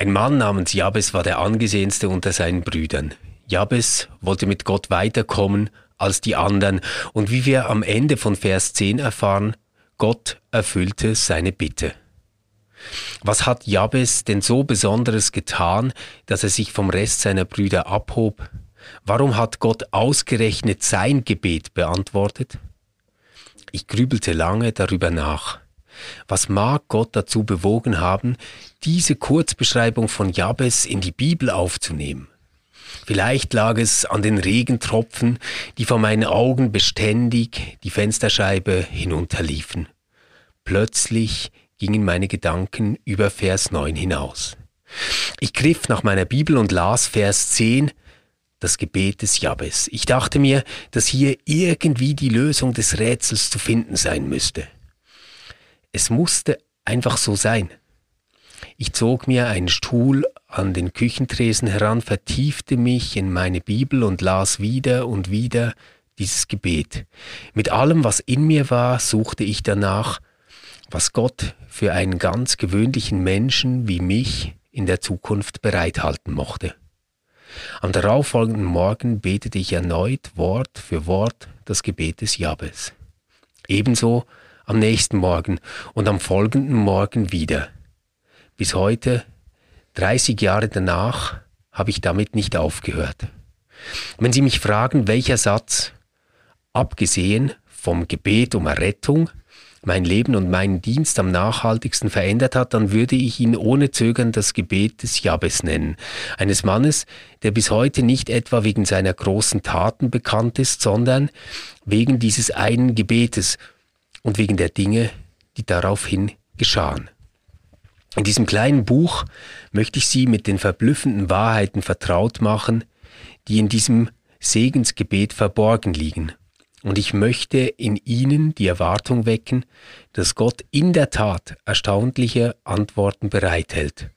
Ein Mann namens Jabes war der angesehenste unter seinen Brüdern. Jabes wollte mit Gott weiterkommen als die anderen und wie wir am Ende von Vers 10 erfahren, Gott erfüllte seine Bitte. Was hat Jabes denn so Besonderes getan, dass er sich vom Rest seiner Brüder abhob? Warum hat Gott ausgerechnet sein Gebet beantwortet? Ich grübelte lange darüber nach. Was mag Gott dazu bewogen haben, diese Kurzbeschreibung von Jabes in die Bibel aufzunehmen? Vielleicht lag es an den Regentropfen, die vor meinen Augen beständig die Fensterscheibe hinunterliefen. Plötzlich gingen meine Gedanken über Vers 9 hinaus. Ich griff nach meiner Bibel und las Vers 10, das Gebet des Jabes. Ich dachte mir, dass hier irgendwie die Lösung des Rätsels zu finden sein müsste. Es musste einfach so sein. Ich zog mir einen Stuhl an den Küchentresen heran, vertiefte mich in meine Bibel und las wieder und wieder dieses Gebet. Mit allem, was in mir war, suchte ich danach, was Gott für einen ganz gewöhnlichen Menschen wie mich in der Zukunft bereithalten mochte. Am darauffolgenden Morgen betete ich erneut Wort für Wort das Gebet des Jabes. Ebenso am nächsten Morgen und am folgenden Morgen wieder. Bis heute, 30 Jahre danach, habe ich damit nicht aufgehört. Wenn Sie mich fragen, welcher Satz, abgesehen vom Gebet um Errettung, mein Leben und meinen Dienst am nachhaltigsten verändert hat, dann würde ich ihn ohne Zögern das Gebet des Jabes nennen. Eines Mannes, der bis heute nicht etwa wegen seiner großen Taten bekannt ist, sondern wegen dieses einen Gebetes und wegen der Dinge, die daraufhin geschahen. In diesem kleinen Buch möchte ich Sie mit den verblüffenden Wahrheiten vertraut machen, die in diesem Segensgebet verborgen liegen und ich möchte in ihnen die Erwartung wecken, dass Gott in der Tat erstaunliche Antworten bereithält.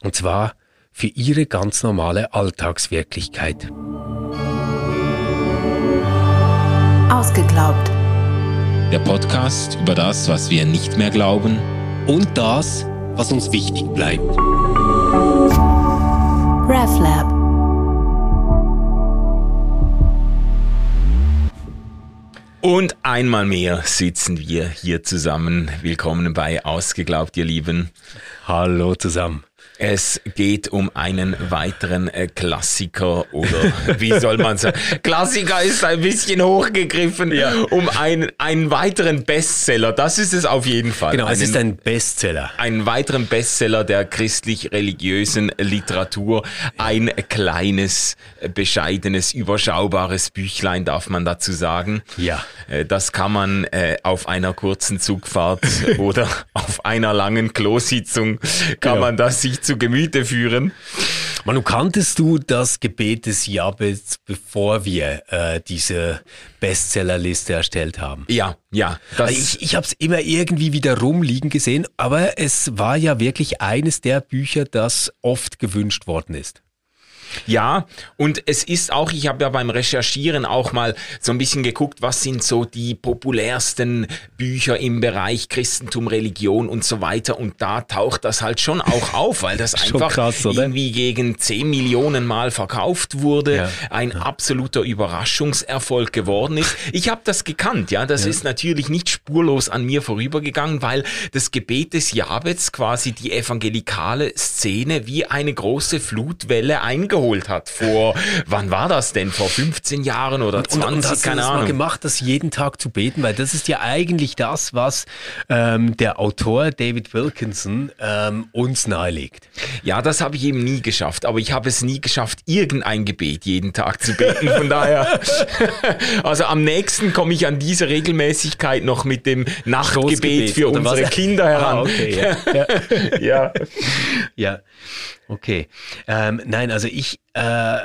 Und zwar für ihre ganz normale Alltagswirklichkeit. Ausgeglaubt. Der Podcast über das, was wir nicht mehr glauben und das, was uns wichtig bleibt. RefLab Und einmal mehr sitzen wir hier zusammen. Willkommen bei Ausgeglaubt, ihr Lieben. Hallo zusammen. Es geht um einen weiteren äh, Klassiker oder wie soll man sagen? Klassiker ist ein bisschen hochgegriffen. Ja. Um einen, einen weiteren Bestseller. Das ist es auf jeden Fall. Genau, es einen, ist ein Bestseller. Einen weiteren Bestseller der christlich-religiösen Literatur. Ein kleines, bescheidenes, überschaubares Büchlein, darf man dazu sagen. Ja. Äh, das kann man äh, auf einer kurzen Zugfahrt oder auf einer langen Klositzung kann genau. man das sich zu zu Gemüte führen. Manu, kanntest du das Gebet des Jabez, bevor wir äh, diese Bestsellerliste erstellt haben? Ja, ja. Ich ich habe es immer irgendwie wieder rumliegen gesehen, aber es war ja wirklich eines der Bücher, das oft gewünscht worden ist. Ja, und es ist auch, ich habe ja beim Recherchieren auch mal so ein bisschen geguckt, was sind so die populärsten Bücher im Bereich Christentum, Religion und so weiter. Und da taucht das halt schon auch auf, weil das einfach krass, irgendwie gegen 10 Millionen Mal verkauft wurde, ja. ein absoluter Überraschungserfolg geworden ist. Ich habe das gekannt, ja, das ja. ist natürlich nicht spurlos an mir vorübergegangen, weil das Gebet des Jabets quasi die evangelikale Szene wie eine große Flutwelle eingeholt geholt hat. Vor, wann war das denn? Vor 15 Jahren oder 20? Und, und hast keine du das Ahnung. mal gemacht, das jeden Tag zu beten? Weil das ist ja eigentlich das, was ähm, der Autor David Wilkinson ähm, uns nahelegt. Ja, das habe ich eben nie geschafft. Aber ich habe es nie geschafft, irgendein Gebet jeden Tag zu beten. Von daher, also am nächsten komme ich an diese Regelmäßigkeit noch mit dem Nachtgebet für unsere was? Kinder heran. Ah, okay, ja. ja. ja. ja. Okay. Ähm, nein, also ich äh,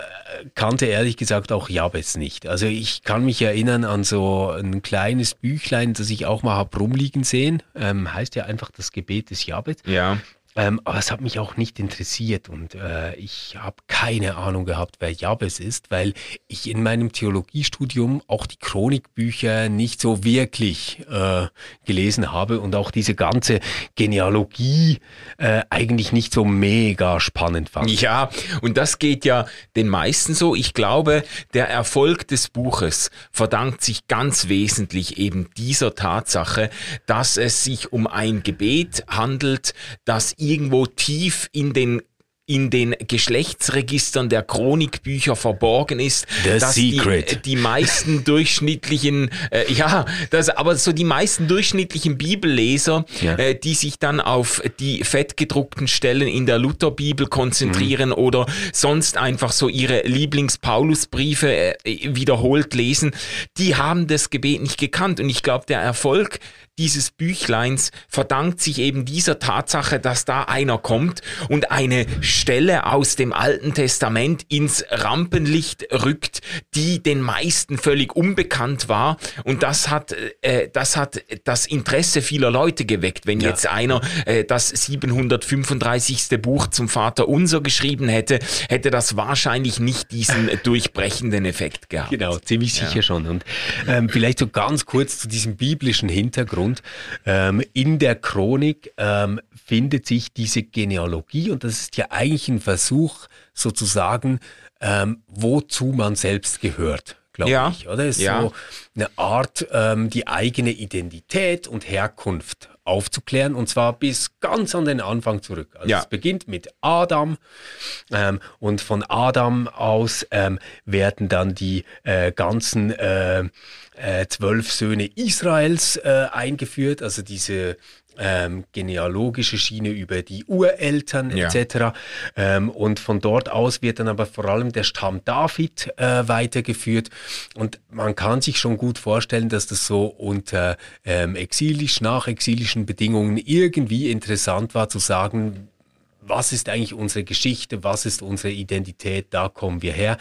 kannte ehrlich gesagt auch Jabez nicht. Also ich kann mich erinnern an so ein kleines Büchlein, das ich auch mal hab rumliegen sehen. Ähm, heißt ja einfach das Gebet des Jabez. Ja. Ähm, aber es hat mich auch nicht interessiert und äh, ich habe keine Ahnung gehabt, wer Jabes ist, weil ich in meinem Theologiestudium auch die Chronikbücher nicht so wirklich äh, gelesen habe und auch diese ganze Genealogie äh, eigentlich nicht so mega spannend fand. Ja, und das geht ja den meisten so. Ich glaube, der Erfolg des Buches verdankt sich ganz wesentlich eben dieser Tatsache, dass es sich um ein Gebet handelt, das irgendwo tief in den in den Geschlechtsregistern der Chronikbücher verborgen ist, The dass secret. Die, die meisten durchschnittlichen, äh, ja, das, aber so die meisten durchschnittlichen Bibelleser, Ja. äh, die sich dann auf die fettgedruckten Stellen in der Lutherbibel konzentrieren oder sonst einfach so ihre Lieblings-Paulusbriefe äh, wiederholt lesen, die haben das Gebet nicht gekannt. Und ich glaube, der Erfolg dieses Büchleins verdankt sich eben dieser Tatsache, dass da einer kommt und eine Stelle aus dem Alten Testament ins Rampenlicht rückt, die den meisten völlig unbekannt war. Und das hat, äh, das hat das Interesse vieler Leute geweckt. Wenn Ja. jetzt einer äh, das 735. Buch zum Vater Unser geschrieben hätte, hätte das wahrscheinlich nicht diesen durchbrechenden Effekt gehabt. Genau, ziemlich sicher schon. Und ähm, vielleicht so ganz kurz zu diesem biblischen Hintergrund. Ähm, in der Chronik ähm, findet sich diese Genealogie und das ist ja eigentlich ein Versuch sozusagen, ähm, wozu man selbst gehört, glaube Ja. ich. Oder ist Ja. so eine Art, ähm, die eigene Identität und Herkunft aufzuklären und zwar bis ganz an den Anfang zurück. Also Ja. es beginnt mit Adam ähm, und von Adam aus ähm, werden dann die äh, ganzen äh, äh, zwölf Söhne Israels äh, eingeführt, also diese ähm, genealogische Schiene über die Ureltern Ja. etc. Ähm, und von dort aus wird dann aber vor allem der Stamm David äh, weitergeführt. Und man kann sich schon gut vorstellen, dass das so unter ähm, exilisch, nachexilischen Bedingungen irgendwie interessant war zu sagen, was ist eigentlich unsere Geschichte, was ist unsere Identität, da kommen wir her.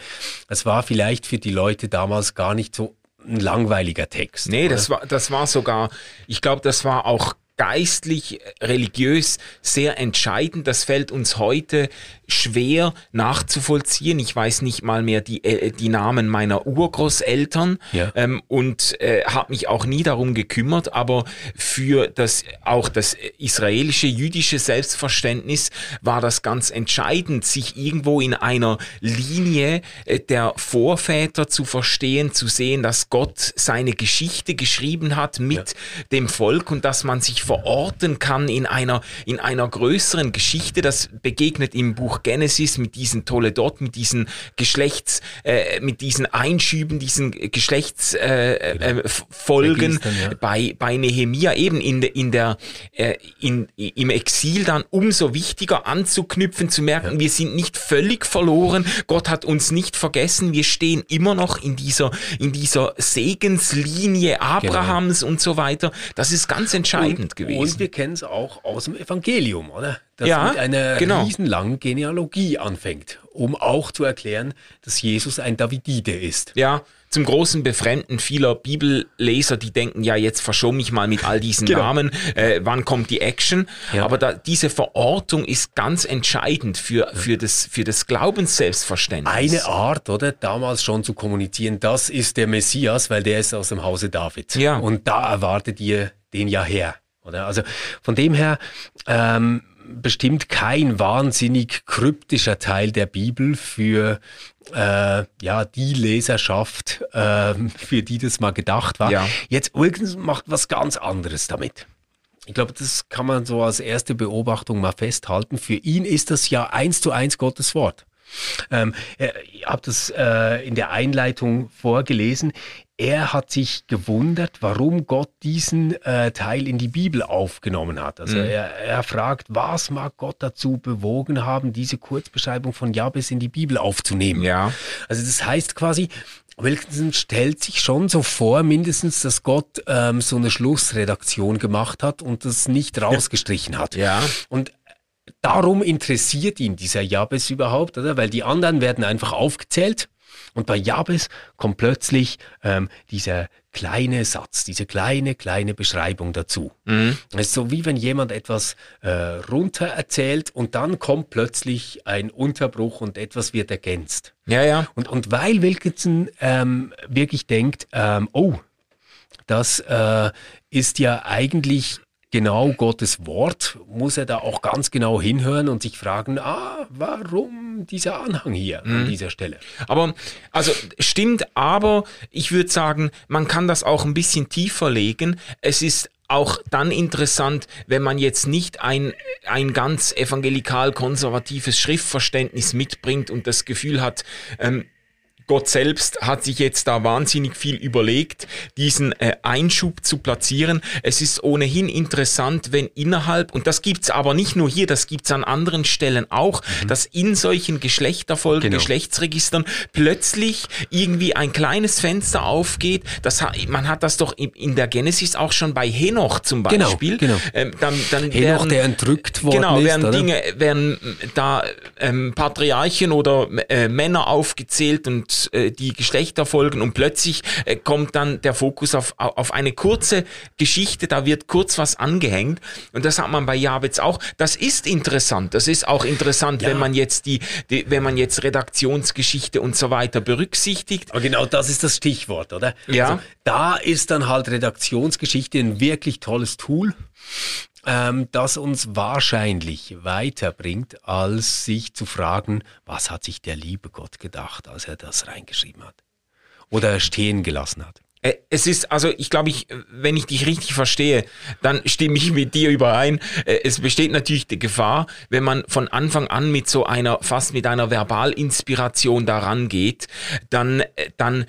Es war vielleicht für die Leute damals gar nicht so ein langweiliger Text. Nee, oder? das war, das war sogar, ich glaube, das war auch geistlich, religiös sehr entscheidend. Das fällt uns heute schwer nachzuvollziehen. Ich weiß nicht mal mehr die, äh, die Namen meiner Urgroßeltern Ja. ähm, und äh, habe mich auch nie darum gekümmert, aber für das auch das israelische, jüdische Selbstverständnis war das ganz entscheidend, sich irgendwo in einer Linie äh, der Vorväter zu verstehen, zu sehen, dass Gott seine Geschichte geschrieben hat mit dem Volk und dass man sich verorten kann in einer, in einer größeren Geschichte. Das begegnet im Buch Genesis mit diesen Toledot, mit diesen Geschlechts, äh, mit diesen Einschüben, diesen Geschlechtsfolgen äh, äh, Registern, ja. bei, bei Nehemia eben in, de, in der, äh, in, im Exil dann umso wichtiger anzuknüpfen, zu merken, wir sind nicht völlig verloren, Gott hat uns nicht vergessen, wir stehen immer noch in dieser, in dieser Segenslinie Abrahams und so weiter. Das ist ganz entscheidend und, gewesen. Und wir kennen es auch aus dem Evangelium, oder? Das Ja, mit einer genau. riesenlangen Genealogie anfängt, um auch zu erklären, dass Jesus ein Davidide ist. Ja, zum großen Befremden vieler Bibelleser, die denken, ja, jetzt verschomme ich mal mit all diesen Genau. Namen, äh, wann kommt die Action? Ja. Aber da, diese Verortung ist ganz entscheidend für, für das, für das Glaubensselbstverständnis. Eine Art, oder? Damals schon zu kommunizieren, das ist der Messias, weil der ist aus dem Hause David. Ja. Und da erwartet ihr den ja her, oder? Also von dem her, ähm, bestimmt kein wahnsinnig kryptischer Teil der Bibel für äh, ja die Leserschaft, ähm, für die das mal gedacht war. Ja. Jetzt Wilkins macht was ganz anderes damit. Ich glaube, das kann man so als erste Beobachtung mal festhalten. Für ihn ist das ja eins zu eins Gottes Wort. Ähm, ich habe das äh, in der Einleitung vorgelesen. Er hat sich gewundert, warum Gott diesen äh, Teil in die Bibel aufgenommen hat. Also er, er fragt, was mag Gott dazu bewogen haben, diese Kurzbeschreibung von Jabes in die Bibel aufzunehmen? Ja. Also das heißt quasi, Wilkinson stellt sich schon so vor, mindestens, dass Gott ähm, so eine Schlussredaktion gemacht hat und das nicht rausgestrichen hat. Ja. Und darum interessiert ihn dieser Jabes überhaupt, oder? Weil die anderen werden einfach aufgezählt Und bei Jabes kommt plötzlich ähm, dieser kleine Satz, diese kleine, kleine Beschreibung dazu. Mhm. Es ist so wie wenn jemand etwas äh, runter erzählt und dann kommt plötzlich ein Unterbruch und etwas wird ergänzt. Ja, ja. Und, und weil Wilkinson ähm, wirklich denkt, ähm, oh, das äh, ist ja eigentlich genau Gottes Wort, muss er da auch ganz genau hinhören und sich fragen, ah, warum dieser Anhang hier mhm. an dieser Stelle? Aber, also stimmt, aber ich würde sagen, man kann das auch ein bisschen tiefer legen. Es ist auch dann interessant, wenn man jetzt nicht ein, ein ganz evangelikal-konservatives Schriftverständnis mitbringt und das Gefühl hat, ähm, Gott selbst hat sich jetzt da wahnsinnig viel überlegt, diesen äh, Einschub zu platzieren. Es ist ohnehin interessant, wenn innerhalb, und das gibt's aber nicht nur hier, das gibt's an anderen Stellen auch, mhm. dass in solchen Geschlechterfolgen, genau. Geschlechtsregistern plötzlich irgendwie ein kleines Fenster aufgeht. Das, man hat das doch in der Genesis auch schon bei Henoch zum genau, Beispiel. Genau, genau. Ähm, dann, dann Henoch, werden, der entrückt worden genau, ist. Genau, werden Dinge, werden da ähm, Patriarchen oder äh, Männer aufgezählt und äh, die Geschlechter folgen und plötzlich äh, kommt dann der Fokus auf, auf eine kurze Geschichte, da wird kurz was angehängt und das hat man bei Jabez auch. Das ist interessant, das ist auch interessant, ja. wenn man jetzt die, die, wenn man jetzt Redaktionsgeschichte und so weiter berücksichtigt. Aber genau das ist das Stichwort, oder? Ja. Also, da ist dann halt Redaktionsgeschichte ein wirklich tolles Tool ähm, das uns wahrscheinlich weiterbringt, als sich zu fragen, was hat sich der liebe Gott gedacht, als er das reingeschrieben hat oder stehen gelassen hat. Äh, es ist, also ich glaube, ich, wenn ich dich richtig verstehe, dann stimme ich mit dir überein. Äh, es besteht natürlich die Gefahr, wenn man von Anfang an mit so einer, fast mit einer Verbalinspiration daran geht, dann, äh, dann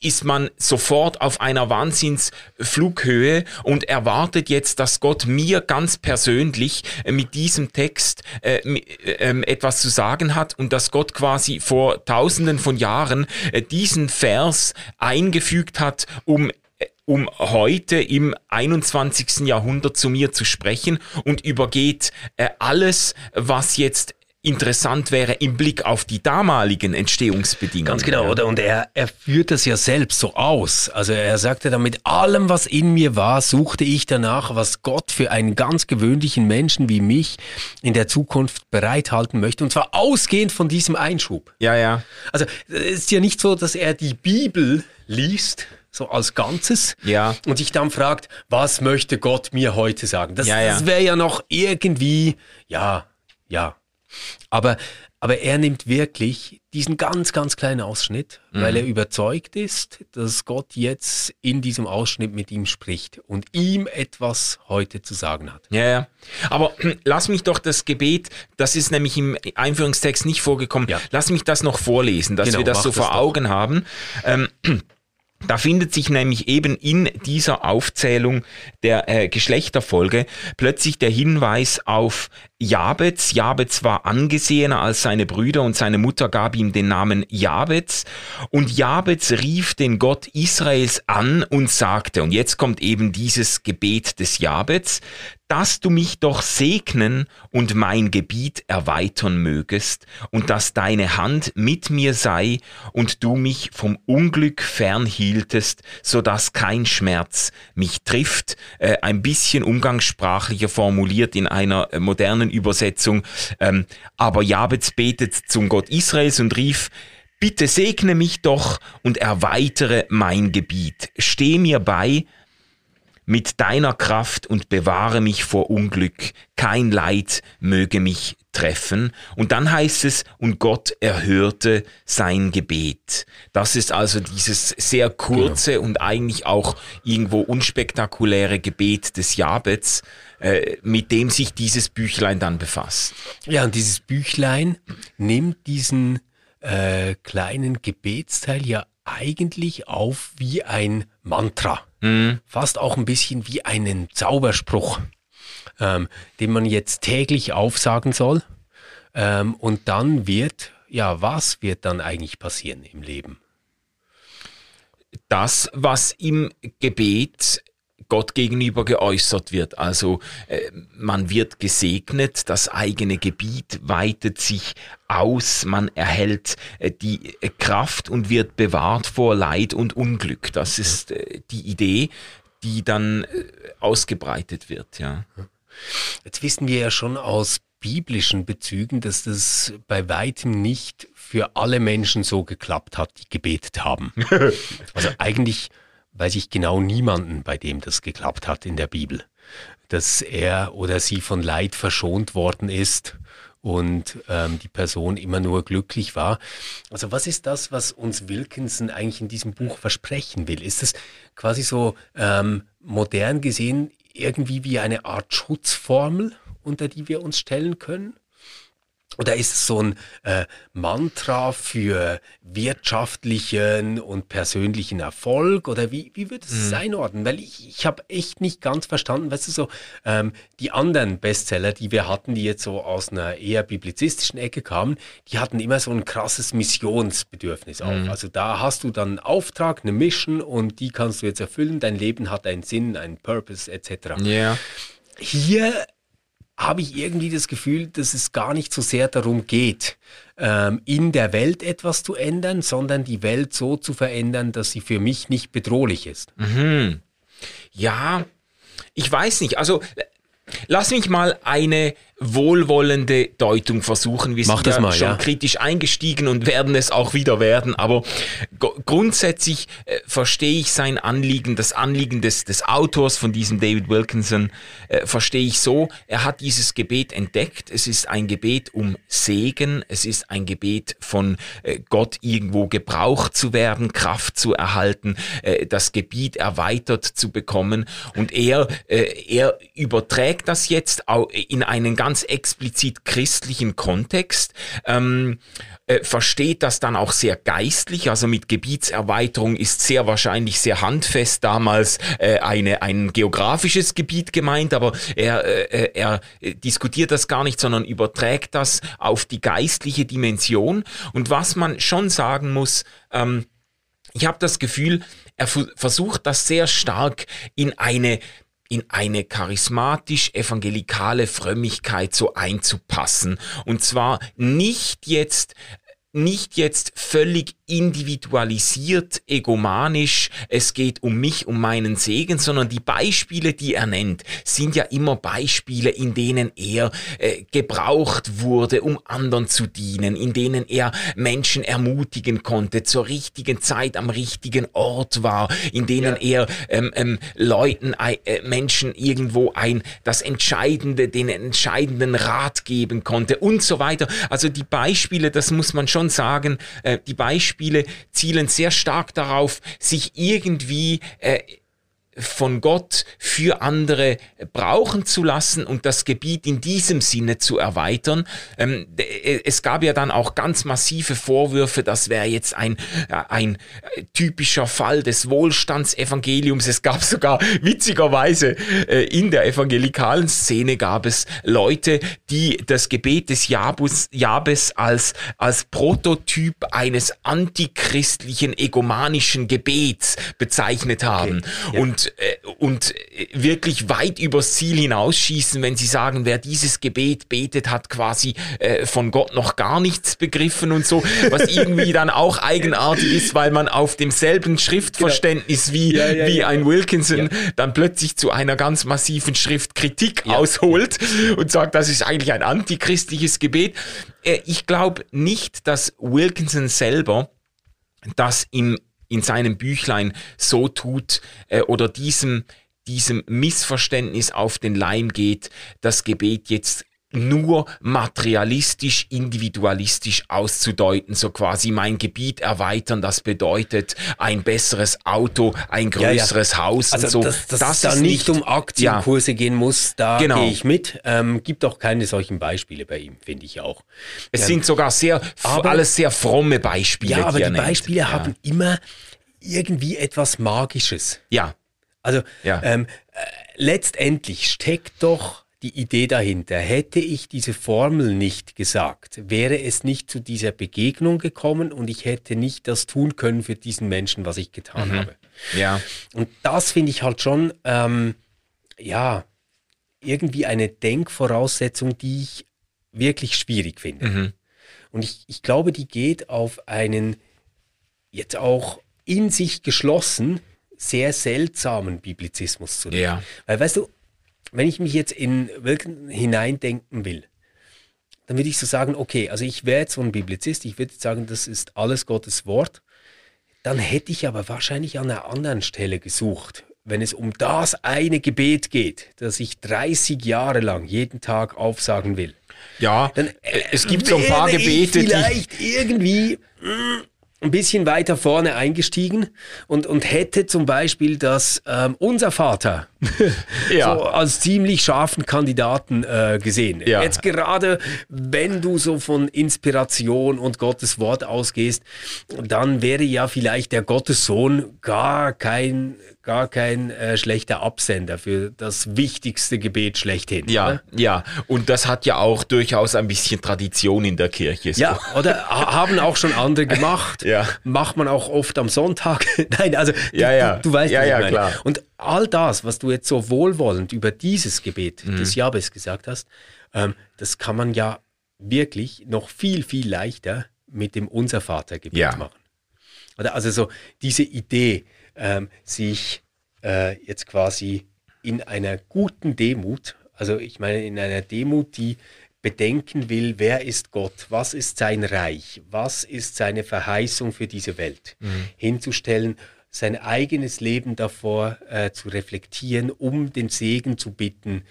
ist man sofort auf einer Wahnsinnsflughöhe und erwartet jetzt, dass Gott mir ganz persönlich äh, mit diesem Text äh, äh, etwas zu sagen hat und dass Gott quasi vor tausenden von Jahren äh, diesen Vers eingefügt hat, um äh, um heute im 21. Jahrhundert zu mir zu sprechen und übergeht äh, alles, was jetzt interessant wäre im Blick auf die damaligen Entstehungsbedingungen. Ganz genau, oder? Und er, er führt das ja selbst so aus. Also er sagte dann, mit allem, was in mir war, suchte ich danach, was Gott für einen ganz gewöhnlichen Menschen wie mich in der Zukunft bereithalten möchte. Und zwar ausgehend von diesem Einschub. Ja, ja. Also es ist ja nicht so, dass er die Bibel liest, so als Ganzes. Ja. Und sich dann fragt, was möchte Gott mir heute sagen? Das, ja, ja. das wäre ja noch irgendwie, ja, ja, aber, aber er nimmt wirklich diesen ganz, ganz kleinen Ausschnitt, mhm. weil er überzeugt ist, dass Gott jetzt in diesem Ausschnitt mit ihm spricht und ihm etwas heute zu sagen hat. Ja, ja. Aber lass mich doch das Gebet, das ist nämlich im Einführungstext nicht vorgekommen, ja. lass mich das noch vorlesen, dass genau, wir das so vor das Augen haben. Ähm, da findet sich nämlich eben in dieser Aufzählung der äh, Geschlechterfolge plötzlich der Hinweis auf Jabez. Jabez war angesehener als seine Brüder und seine Mutter gab ihm den Namen Jabez. Und Jabez rief den Gott Israels an und sagte, und jetzt kommt eben dieses Gebet des Jabez, dass du mich doch segnen und mein Gebiet erweitern mögest und dass deine Hand mit mir sei und du mich vom Unglück fernhieltest, so dass kein Schmerz mich trifft. Äh, ein bisschen umgangssprachlicher formuliert in einer äh, modernen Übersetzung. Ähm, aber Jabez betet zum Gott Israels und rief, Bitte segne mich doch und erweitere mein Gebiet. Steh mir bei, mit deiner Kraft und bewahre mich vor Unglück, kein Leid möge mich treffen. Und dann heißt es, und Gott erhörte sein Gebet. Das ist also dieses sehr kurze genau. und eigentlich auch irgendwo unspektakuläre Gebet des Jabets, äh, mit dem sich dieses Büchlein dann befasst. Ja, und dieses Büchlein nimmt diesen äh, kleinen Gebetsteil ja eigentlich auf wie ein Mantra. Mhm. Fast auch ein bisschen wie einen Zauberspruch, ähm, den man jetzt täglich aufsagen soll. Ähm, und dann wird, ja, was wird dann eigentlich passieren im Leben? Das, was im Gebet Gott gegenüber geäußert wird. Also äh, man wird gesegnet, das eigene Gebiet weitet sich aus, man erhält äh, die äh, Kraft und wird bewahrt vor Leid und Unglück. Das ist äh, die Idee, die dann äh, ausgebreitet wird. Ja. Jetzt wissen wir ja schon aus biblischen Bezügen, dass das bei weitem nicht für alle Menschen so geklappt hat, die gebetet haben. also eigentlich weiß ich genau niemanden, bei dem das geklappt hat in der Bibel, dass er oder sie von Leid verschont worden ist und ähm, die Person immer nur glücklich war. Also was ist das, was uns Wilkinson eigentlich in diesem Buch versprechen will? Ist es quasi so ähm, modern gesehen irgendwie wie eine Art Schutzformel? unter die wir uns stellen können? Oder ist es so ein äh, Mantra für wirtschaftlichen und persönlichen Erfolg? Oder wie, wie würdest du es mhm. einordnen? Weil ich, ich habe echt nicht ganz verstanden, weißt du, so ähm, die anderen Bestseller, die wir hatten, die jetzt so aus einer eher biblizistischen Ecke kamen, die hatten immer so ein krasses Missionsbedürfnis auch. Mhm. Also da hast du dann einen Auftrag, eine Mission und die kannst du jetzt erfüllen. Dein Leben hat einen Sinn, einen Purpose etc. Ja. Yeah. Hier habe ich irgendwie das Gefühl, dass es gar nicht so sehr darum geht, ähm, in der Welt etwas zu ändern, sondern die Welt so zu verändern, dass sie für mich nicht bedrohlich ist. Mhm. Ja, ich weiß nicht. Also lass mich mal eine wohlwollende Deutung versuchen. Wir Mach sind ja mal, schon ja. kritisch eingestiegen und werden es auch wieder werden. Aber grundsätzlich äh, verstehe ich sein Anliegen, das Anliegen des, des Autors von diesem David Wilkinson, äh, verstehe ich so. Er hat dieses Gebet entdeckt. Es ist ein Gebet um Segen. Es ist ein Gebet von äh, Gott irgendwo gebraucht zu werden, Kraft zu erhalten, äh, das Gebiet erweitert zu bekommen. Und er, äh, er überträgt das jetzt in einen ganz ganz explizit christlichen Kontext. Ähm, äh, versteht das dann auch sehr geistlich, also mit Gebietserweiterung ist sehr wahrscheinlich sehr handfest damals äh, eine, ein geografisches Gebiet gemeint, aber er, äh, äh er diskutiert das gar nicht, sondern überträgt das auf die geistliche Dimension. Und was man schon sagen muss, ähm, ich habe das Gefühl, er versucht das sehr stark in eine in eine charismatisch-evangelikale Frömmigkeit so einzupassen. Und zwar nicht jetzt nicht jetzt völlig individualisiert, egomanisch, es geht um mich, um meinen Segen, sondern die Beispiele, die er nennt, sind ja immer Beispiele, in denen er äh, gebraucht wurde, um anderen zu dienen, in denen er Menschen ermutigen konnte, zur richtigen Zeit am richtigen Ort war, in denen ja. er ähm, ähm, Leuten, äh, Menschen irgendwo ein, das Entscheidende, den entscheidenden Rat geben konnte und so weiter. Also die Beispiele, das muss man schon sagen, äh, die Beispiele Spiele zielen sehr stark darauf, sich irgendwie äh, von Gott für andere brauchen zu lassen und das Gebiet in diesem Sinne zu erweitern. Ähm, äh, es gab ja dann auch ganz massive Vorwürfe, das wäre jetzt ein, äh, ein typischer Fall des Wohlstandsevangeliums. Es gab sogar witzigerweise äh, in der evangelikalen Szene gab es Leute, die das Gebet des Jabus, Jabes als, als Prototyp eines antichristlichen egomanischen Gebets bezeichnet haben. Okay. Ja. Und äh, und, wirklich weit übers Ziel hinausschießen, wenn sie sagen, wer dieses Gebet betet, hat quasi äh, von Gott noch gar nichts begriffen und so, was irgendwie dann auch eigenartig ist, weil man auf demselben Schriftverständnis wie, ja, ja, wie ja, ein Wilkinson dann plötzlich zu einer ganz massiven Schriftkritik ausholt und sagt, das ist eigentlich ein antichristliches Gebet. Äh, ich glaube nicht, dass Wilkinson selber das im in seinem Büchlein so tut äh, oder diesem, diesem Missverständnis auf den Leim geht, das Gebet jetzt nur materialistisch, individualistisch auszudeuten, so quasi mein Gebiet erweitern, das bedeutet ein besseres Auto, ein größeres ja, ja. Haus also und so. Dass das, das da nicht um Aktienkurse ja. gehen muss, da genau. gehe ich mit. Ähm, gibt auch keine solchen Beispiele bei ihm, finde ich auch. Es sind sogar sehr, aber, alles sehr fromme Beispiele. Ja, aber die, die Beispiele haben immer irgendwie etwas Magisches. Ja. Also ähm, äh, letztendlich steckt doch die Idee dahinter. Hätte ich diese Formel nicht gesagt, wäre es nicht zu dieser Begegnung gekommen und ich hätte nicht das tun können für diesen Menschen, was ich getan mhm. habe. Ja. Und das finde ich halt schon, ähm, ja, irgendwie eine Denkvoraussetzung, die ich wirklich schwierig finde. Mhm. Und ich, ich glaube, die geht auf einen jetzt auch in sich geschlossen, sehr seltsamen Biblizismus zurück. Ja. Weil, weißt du, wenn ich mich jetzt in Wilken hineindenken will, dann würde ich so sagen, okay, also ich wäre jetzt so ein Biblizist, ich würde sagen, das ist alles Gottes Wort. Dann hätte ich aber wahrscheinlich an einer anderen Stelle gesucht, wenn es um das eine Gebet geht, das ich 30 Jahre lang jeden Tag aufsagen will. Ja, Dann, äh, es gibt so ein paar wäre ich Gebete, die. vielleicht irgendwie mm, ein bisschen weiter vorne eingestiegen und, und hätte zum Beispiel das ähm, Unser Vater Ja. so als ziemlich scharfen Kandidaten äh, gesehen. Ja. Jetzt gerade, wenn du so von Inspiration und Gottes Wort ausgehst, dann wäre ja vielleicht der Gottessohn gar kein, gar kein äh, schlechter Absender für das wichtigste Gebet schlechthin. Ja, oder? ja. Und das hat ja auch durchaus ein bisschen Tradition in der Kirche. So. Ja, oder ha- haben auch schon andere gemacht. Ja. Macht man auch oft am Sonntag. Nein, also du, Ja, ja. du, du weißt, Ja, ja, klar. Und all das, was du jetzt so wohlwollend über dieses Gebet Mhm. des Jabes gesagt hast, ähm, das kann man ja wirklich noch viel, viel leichter mit dem Unser Vater-Gebet Ja. machen. Oder also so diese Idee, ähm, sich äh, jetzt quasi in einer guten Demut, also ich meine in einer Demut, die bedenken will, wer ist Gott, was ist sein Reich, was ist seine Verheißung für diese Welt, hinzustellen, sein eigenes Leben davor äh, zu reflektieren, um den Segen zu bitten,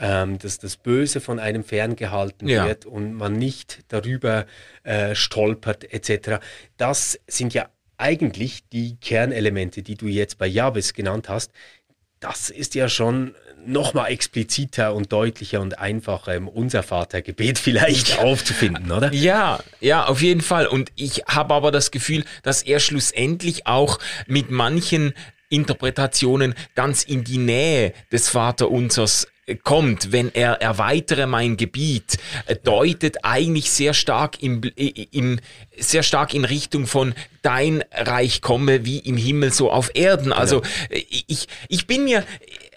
ähm, dass das Böse von einem ferngehalten Ja. wird und man nicht darüber äh, stolpert etc. Das sind ja eigentlich die Kernelemente, die du jetzt bei Jabes genannt hast. Das ist ja schon noch mal expliziter und deutlicher und einfacher im Unser Vater-Gebet vielleicht aufzufinden, oder? Ja, ja, auf jeden Fall. Und ich habe aber das Gefühl, dass er schlussendlich auch mit manchen Interpretationen ganz in die Nähe des Vaterunsers äh, kommt, wenn er erweitere mein Gebiet, äh, deutet eigentlich sehr stark im, i- im sehr stark in Richtung von dein Reich komme wie im Himmel so auf Erden. Also äh, ich, ich bin mir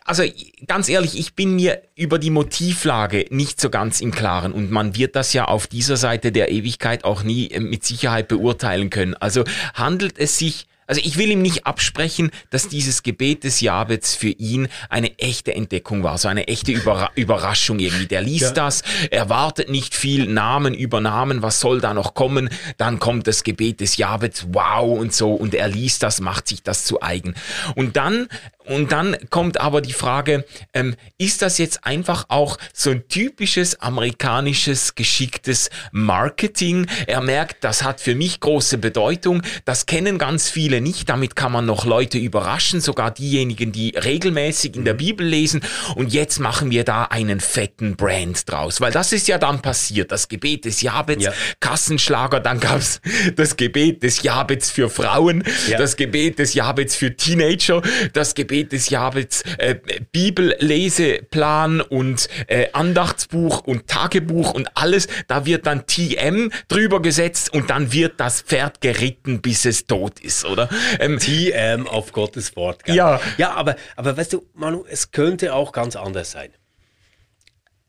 also ganz ehrlich, ich bin mir über die Motivlage nicht so ganz im Klaren und man wird das ja auf dieser Seite der Ewigkeit auch nie äh, mit Sicherheit beurteilen können. Also handelt es sich also ich will ihm nicht absprechen, dass dieses Gebet des Jabets für ihn eine echte Entdeckung war, so eine echte Überra Überraschung irgendwie. Der liest Ja. das, er wartet nicht viel, Namen über Namen, was soll da noch kommen? Dann kommt das Gebet des Jabets, wow und so, und er liest das, macht sich das zu eigen. Und dann, und dann kommt aber die Frage, ähm, ist das jetzt einfach auch so ein typisches amerikanisches geschicktes Marketing? Er merkt, das hat für mich große Bedeutung, das kennen ganz viele nicht, damit kann man noch Leute überraschen, sogar diejenigen, die regelmäßig in der Bibel lesen. Und jetzt machen wir da einen fetten Brand draus, weil das ist ja dann passiert. Das Gebet des Jabets, Ja. Kassenschlager, dann gab's das Gebet des Jabets für Frauen, Ja. das Gebet des Jabets für Teenager, das Gebet des Jabets äh, Bibelleseplan und äh, Andachtsbuch und Tagebuch und alles. Da wird dann TM drüber gesetzt und dann wird das Pferd geritten, bis es tot ist, oder? Ähm, TM auf Gottes Wort. Gell? Ja. Ja, aber, aber weißt du, Manu, es könnte auch ganz anders sein.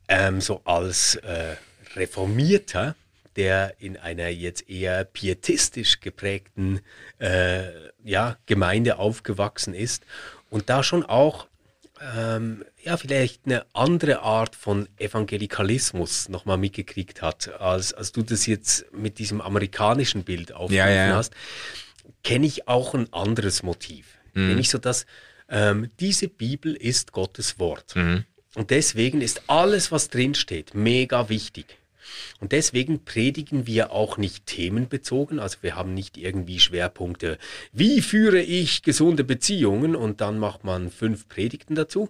Ähm, so als äh, Reformierter, der in einer jetzt eher pietistisch geprägten äh, ja, Gemeinde aufgewachsen ist und da schon auch ähm, ja, vielleicht eine andere Art von Evangelikalismus nochmal mitgekriegt hat, als, als du das jetzt mit diesem amerikanischen Bild aufgerufen Ja, ja, hast, kenne ich auch ein anderes Motiv. Nämlich so, dass ähm, diese Bibel ist Gottes Wort. Und deswegen ist alles, was drin steht, mega wichtig. Und deswegen predigen wir auch nicht themenbezogen, also wir haben nicht irgendwie Schwerpunkte, wie führe ich gesunde Beziehungen? Und dann macht man fünf Predigten dazu,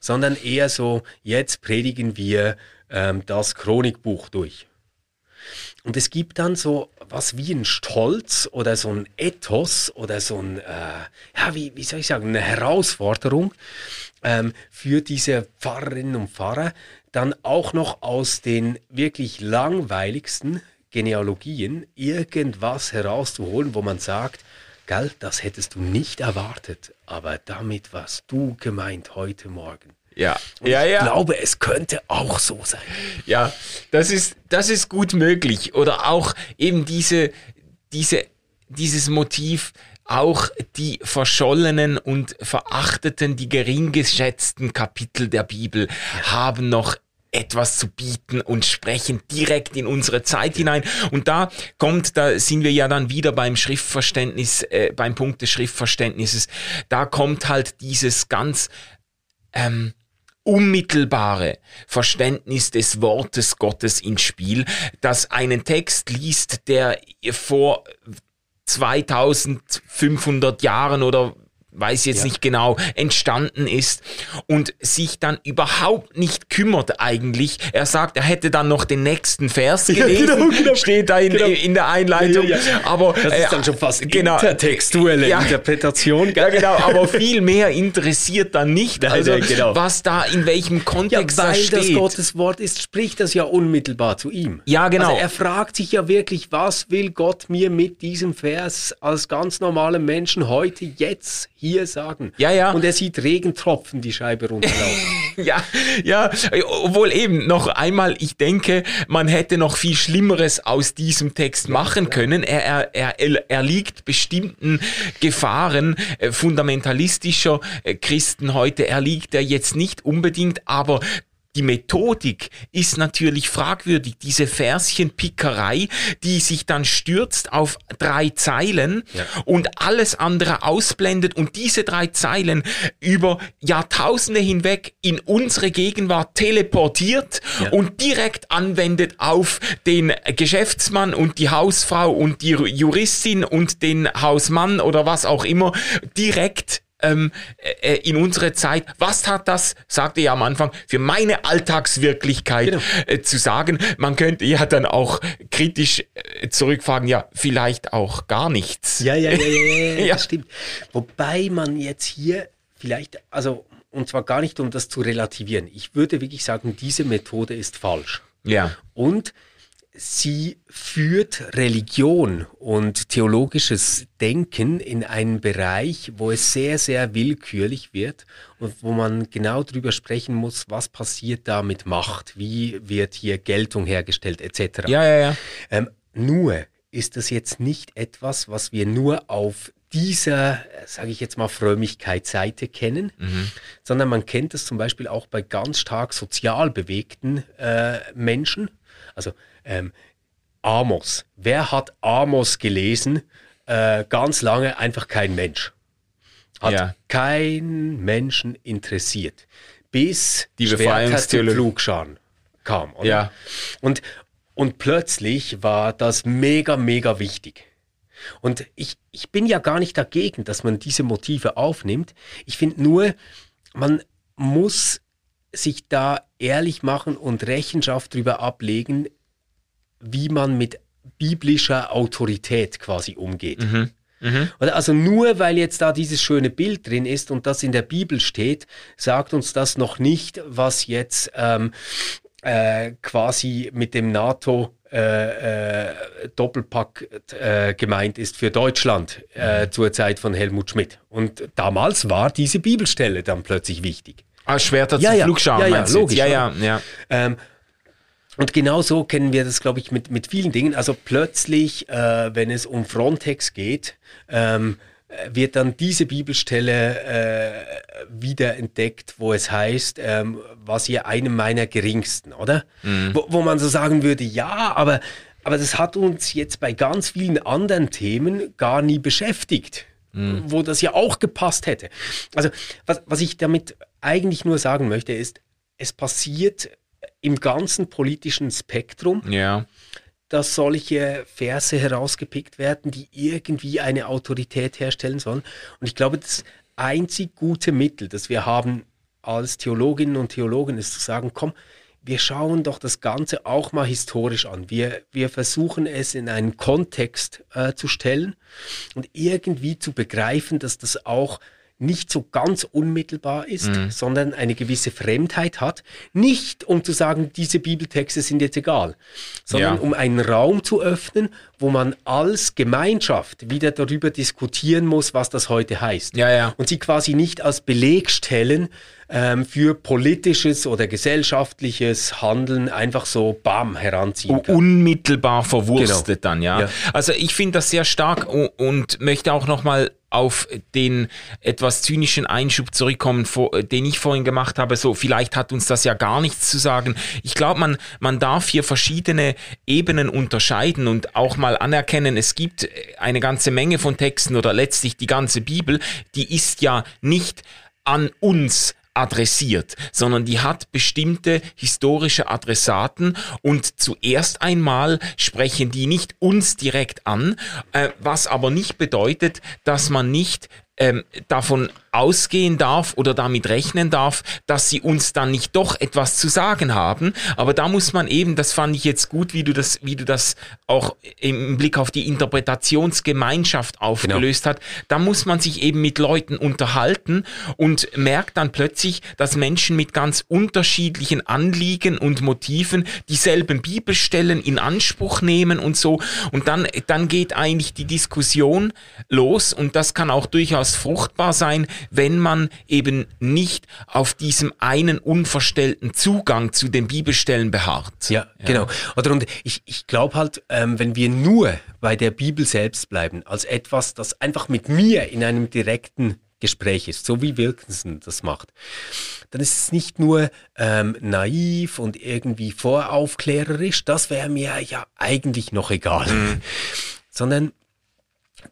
sondern eher so, jetzt predigen wir ähm, das Chronikbuch durch. Und es gibt dann so was wie ein Stolz oder so ein Ethos oder so ein, äh, ja, wie, wie soll ich sagen, eine Herausforderung ähm, für diese Pfarrerinnen und Pfarrer, dann auch noch aus den wirklich langweiligsten Genealogien irgendwas herauszuholen, wo man sagt, gell, das hättest du nicht erwartet, aber damit warst du gemeint heute Morgen. Ja, Und ja, ich ja. glaube, es könnte auch so sein. Ja, das ist, das ist gut möglich. Oder auch eben diese, diese, dieses Motiv, auch die verschollenen und verachteten, die gering geschätzten Kapitel der Bibel haben noch etwas zu bieten und sprechen direkt in unsere Zeit hinein. Und da kommt, da sind wir ja dann wieder beim Schriftverständnis, äh, beim Punkt des Schriftverständnisses, da kommt halt dieses ganz ähm, unmittelbare Verständnis des Wortes Gottes ins Spiel, das einen Text liest, der vor 2500 Jahren oder weiß jetzt Ja. nicht genau, entstanden ist und sich dann überhaupt nicht kümmert eigentlich. Er sagt, er hätte dann noch den nächsten Vers Ja, gelesen, genau, genau. steht da in, Genau. in der Einleitung. Ja, ja. Aber Das äh, ist dann schon fast genau. intertextuelle Ja. Interpretation. Ja, genau, aber viel mehr interessiert dann nicht, also, genau. was da in welchem Ja, Kontext da weil das steht. Gottes Wort ist, spricht das ja unmittelbar zu ihm. Ja, genau. Also er fragt sich ja wirklich, was will Gott mir mit diesem Vers als ganz normalem Menschen heute, jetzt, hier sagen? Ja, ja. Und er sieht Regentropfen die Scheibe runterlaufen. Ja, ja, obwohl eben noch einmal, ich denke, man hätte noch viel Schlimmeres aus diesem Text machen können. Er, er, er, er liegt bestimmten Gefahren äh, fundamentalistischer äh, Christen heute, er liegt er jetzt nicht unbedingt, aber die Methodik ist natürlich fragwürdig. Diese Verschenpickerei, die sich dann stürzt auf drei Zeilen Ja. und alles andere ausblendet und diese drei Zeilen über Jahrtausende hinweg in unsere Gegenwart teleportiert Ja. und direkt anwendet auf den Geschäftsmann und die Hausfrau und die Juristin und den Hausmann oder was auch immer direkt ähm, äh, in unsere Zeit. Was hat das, sagte er am Anfang, für meine Alltagswirklichkeit Genau. äh, zu sagen? Man könnte ja dann auch kritisch äh, zurückfragen, ja, vielleicht auch gar nichts. Ja, ja, ja, ja, ja, ja, Ja. das stimmt. Wobei man jetzt hier vielleicht, also, und zwar gar nicht, um das zu relativieren. Ich würde wirklich sagen, diese Methode ist falsch. Ja. Und sie führt Religion und theologisches Denken in einen Bereich, wo es sehr, sehr willkürlich wird und wo man genau drüber sprechen muss, was passiert da mit Macht, wie wird hier Geltung hergestellt, etc. Ja, ja, ja. Ähm, nur ist das jetzt nicht etwas, was wir nur auf dieser, sage ich jetzt mal, Frömmigkeitsseite kennen, sondern man kennt es zum Beispiel auch bei ganz stark sozial bewegten äh, Menschen. Also ähm, Amos. Wer hat Amos gelesen? Äh, ganz lange einfach kein Mensch. Hat Ja. kein Menschen interessiert. Bis Die. Flugscharen kam. Oder? Ja. Und, und plötzlich war das mega, mega wichtig. Und ich, ich bin ja gar nicht dagegen, dass man diese Motive aufnimmt. Ich finde nur, man muss sich da ehrlich machen und Rechenschaft darüber ablegen, wie man mit biblischer Autorität quasi umgeht. Oder Also nur weil jetzt da dieses schöne Bild drin ist und das in der Bibel steht, sagt uns das noch nicht, was jetzt ähm, äh, quasi mit dem NATO äh, äh, Doppelpack äh, gemeint ist für Deutschland äh, zur Zeit von Helmut Schmidt. Und damals war diese Bibelstelle dann plötzlich wichtig. Ah, Schwerter Ja, zu ja. Flugscharen, Ja, ja, logisch, ja. ja, ja. Ähm, und genau so kennen wir das, glaube ich, mit, mit vielen Dingen. Also plötzlich, äh, wenn es um Frontex geht, ähm, äh, wird dann diese Bibelstelle äh, wieder entdeckt, wo es heißt, ähm, was ihr einem meiner geringsten, oder? Wo, wo man so sagen würde, ja, aber, aber das hat uns jetzt bei ganz vielen anderen Themen gar nie beschäftigt, wo das ja auch gepasst hätte. Also was, was ich damit eigentlich nur sagen möchte, ist, es passiert im ganzen politischen Spektrum, Ja. dass solche Verse herausgepickt werden, die irgendwie eine Autorität herstellen sollen. Und ich glaube, das einzig gute Mittel, das wir haben als Theologinnen und Theologen, ist zu sagen, komm, wir schauen doch das Ganze auch mal historisch an. Wir, wir versuchen es in einen Kontext äh, zu stellen und irgendwie zu begreifen, dass das auch nicht so ganz unmittelbar ist, mhm. sondern eine gewisse Fremdheit hat. Nicht um zu sagen, diese Bibeltexte sind jetzt egal, sondern ja. um einen Raum zu öffnen, wo man als Gemeinschaft wieder darüber diskutieren muss, was das heute heißt. Ja, ja. Und sie quasi nicht als Beleg stellen ähm, für politisches oder gesellschaftliches Handeln einfach so bam heranziehen kann. Unmittelbar verwurstet genau. dann, ja. ja. Also ich finde das sehr stark und möchte auch nochmal auf den etwas zynischen Einschub zurückkommen, den ich vorhin gemacht habe. So, vielleicht hat uns das ja gar nichts zu sagen. Ich glaube, man, man darf hier verschiedene Ebenen unterscheiden und auch mal anerkennen, es gibt eine ganze Menge von Texten oder letztlich die ganze Bibel, die ist ja nicht an uns adressiert, sondern die hat bestimmte historische Adressaten und zuerst einmal sprechen die nicht uns direkt an, äh, was aber nicht bedeutet, dass man nicht ähm, davon ausgehen darf oder damit rechnen darf, dass sie uns dann nicht doch etwas zu sagen haben. Aber da muss man eben, das fand ich jetzt gut, wie du das, wie du das auch im Blick auf die Interpretationsgemeinschaft aufgelöst genau. hat. Da muss man sich eben mit Leuten unterhalten und merkt dann plötzlich, dass Menschen mit ganz unterschiedlichen Anliegen und Motiven dieselben Bibelstellen in Anspruch nehmen und so. Und dann, dann geht eigentlich die Diskussion los und das kann auch durchaus fruchtbar sein, wenn man eben nicht auf diesem einen unverstellten Zugang zu den Bibelstellen beharrt. Ja, ja. genau. Oder und ich, ich glaube halt, ähm, wenn wir nur bei der Bibel selbst bleiben, als etwas, das einfach mit mir in einem direkten Gespräch ist, so wie Wilkinson das macht, dann ist es nicht nur ähm, naiv und irgendwie voraufklärerisch, das wäre mir ja eigentlich noch egal, mhm. sondern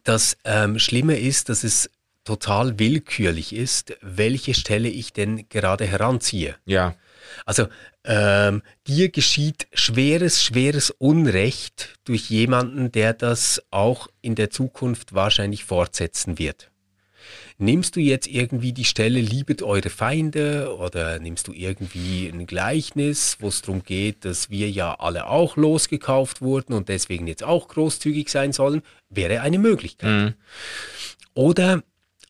das ähm, Schlimme ist, dass es total willkürlich ist, welche Stelle ich denn gerade heranziehe. Ja. Also ähm, dir geschieht schweres, schweres Unrecht durch jemanden, der das auch in der Zukunft wahrscheinlich fortsetzen wird. Nimmst du jetzt irgendwie die Stelle Liebet eure Feinde oder nimmst du irgendwie ein Gleichnis, wo es darum geht, dass wir ja alle auch losgekauft wurden und deswegen jetzt auch großzügig sein sollen, wäre eine Möglichkeit. Mhm. Oder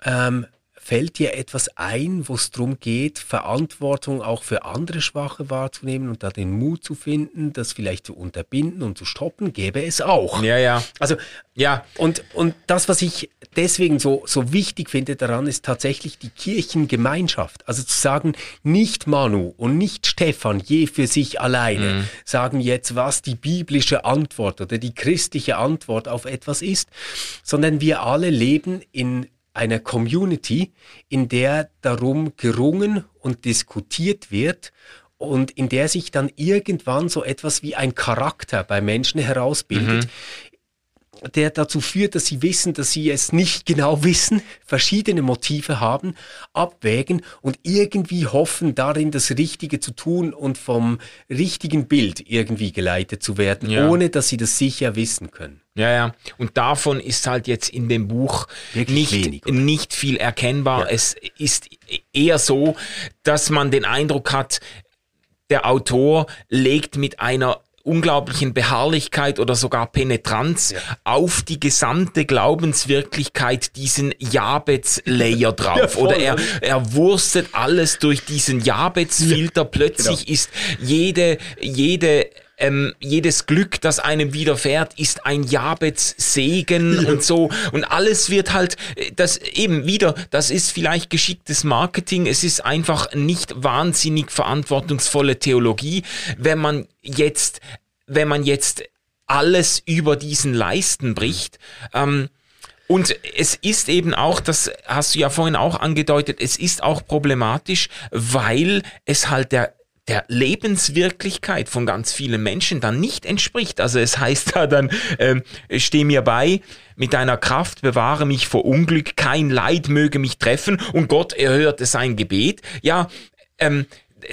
ähm, fällt dir etwas ein, wo es darum geht, Verantwortung auch für andere Schwache wahrzunehmen und da den Mut zu finden, das vielleicht zu unterbinden und zu stoppen, gäbe es auch. Ja, ja. Also, ja. Und, und das, was ich deswegen so, so wichtig finde daran, ist tatsächlich die Kirchengemeinschaft. Also zu sagen, nicht Manu und nicht Stefan je für sich alleine mhm. sagen jetzt, was die biblische Antwort oder die christliche Antwort auf etwas ist, sondern wir alle leben in einer Community, in der darum gerungen und diskutiert wird und in der sich dann irgendwann so etwas wie ein Charakter bei Menschen herausbildet, mhm der dazu führt, dass sie wissen, dass sie es nicht genau wissen, verschiedene Motive haben, abwägen und irgendwie hoffen, darin das Richtige zu tun und vom richtigen Bild irgendwie geleitet zu werden, ja. ohne dass sie das sicher wissen können. Ja, ja. Und davon ist halt jetzt in dem Buch nicht, wenig, nicht viel erkennbar. Ja. Es ist eher so, dass man den Eindruck hat, der Autor legt mit einer unglaublichen Beharrlichkeit oder sogar Penetranz ja. auf die gesamte Glaubenswirklichkeit diesen Jabez-Layer drauf. Ja, oder er, er wurstet alles durch diesen Jabez-Filter. Ja, Plötzlich genau. ist jede, jede ähm, jedes Glück, das einem widerfährt, ist ein Jabez Segen ja. und so. Und alles wird halt, äh, das eben wieder, das ist vielleicht geschicktes Marketing. Es ist einfach nicht wahnsinnig verantwortungsvolle Theologie, wenn man jetzt, wenn man jetzt alles über diesen Leisten bricht. Ähm, und es ist eben auch, das hast du ja vorhin auch angedeutet, es ist auch problematisch, weil es halt der der Lebenswirklichkeit von ganz vielen Menschen dann nicht entspricht. Also es heißt da dann, ähm, steh mir bei, mit deiner Kraft bewahre mich vor Unglück, kein Leid möge mich treffen und Gott erhörte sein Gebet. Ja, ähm,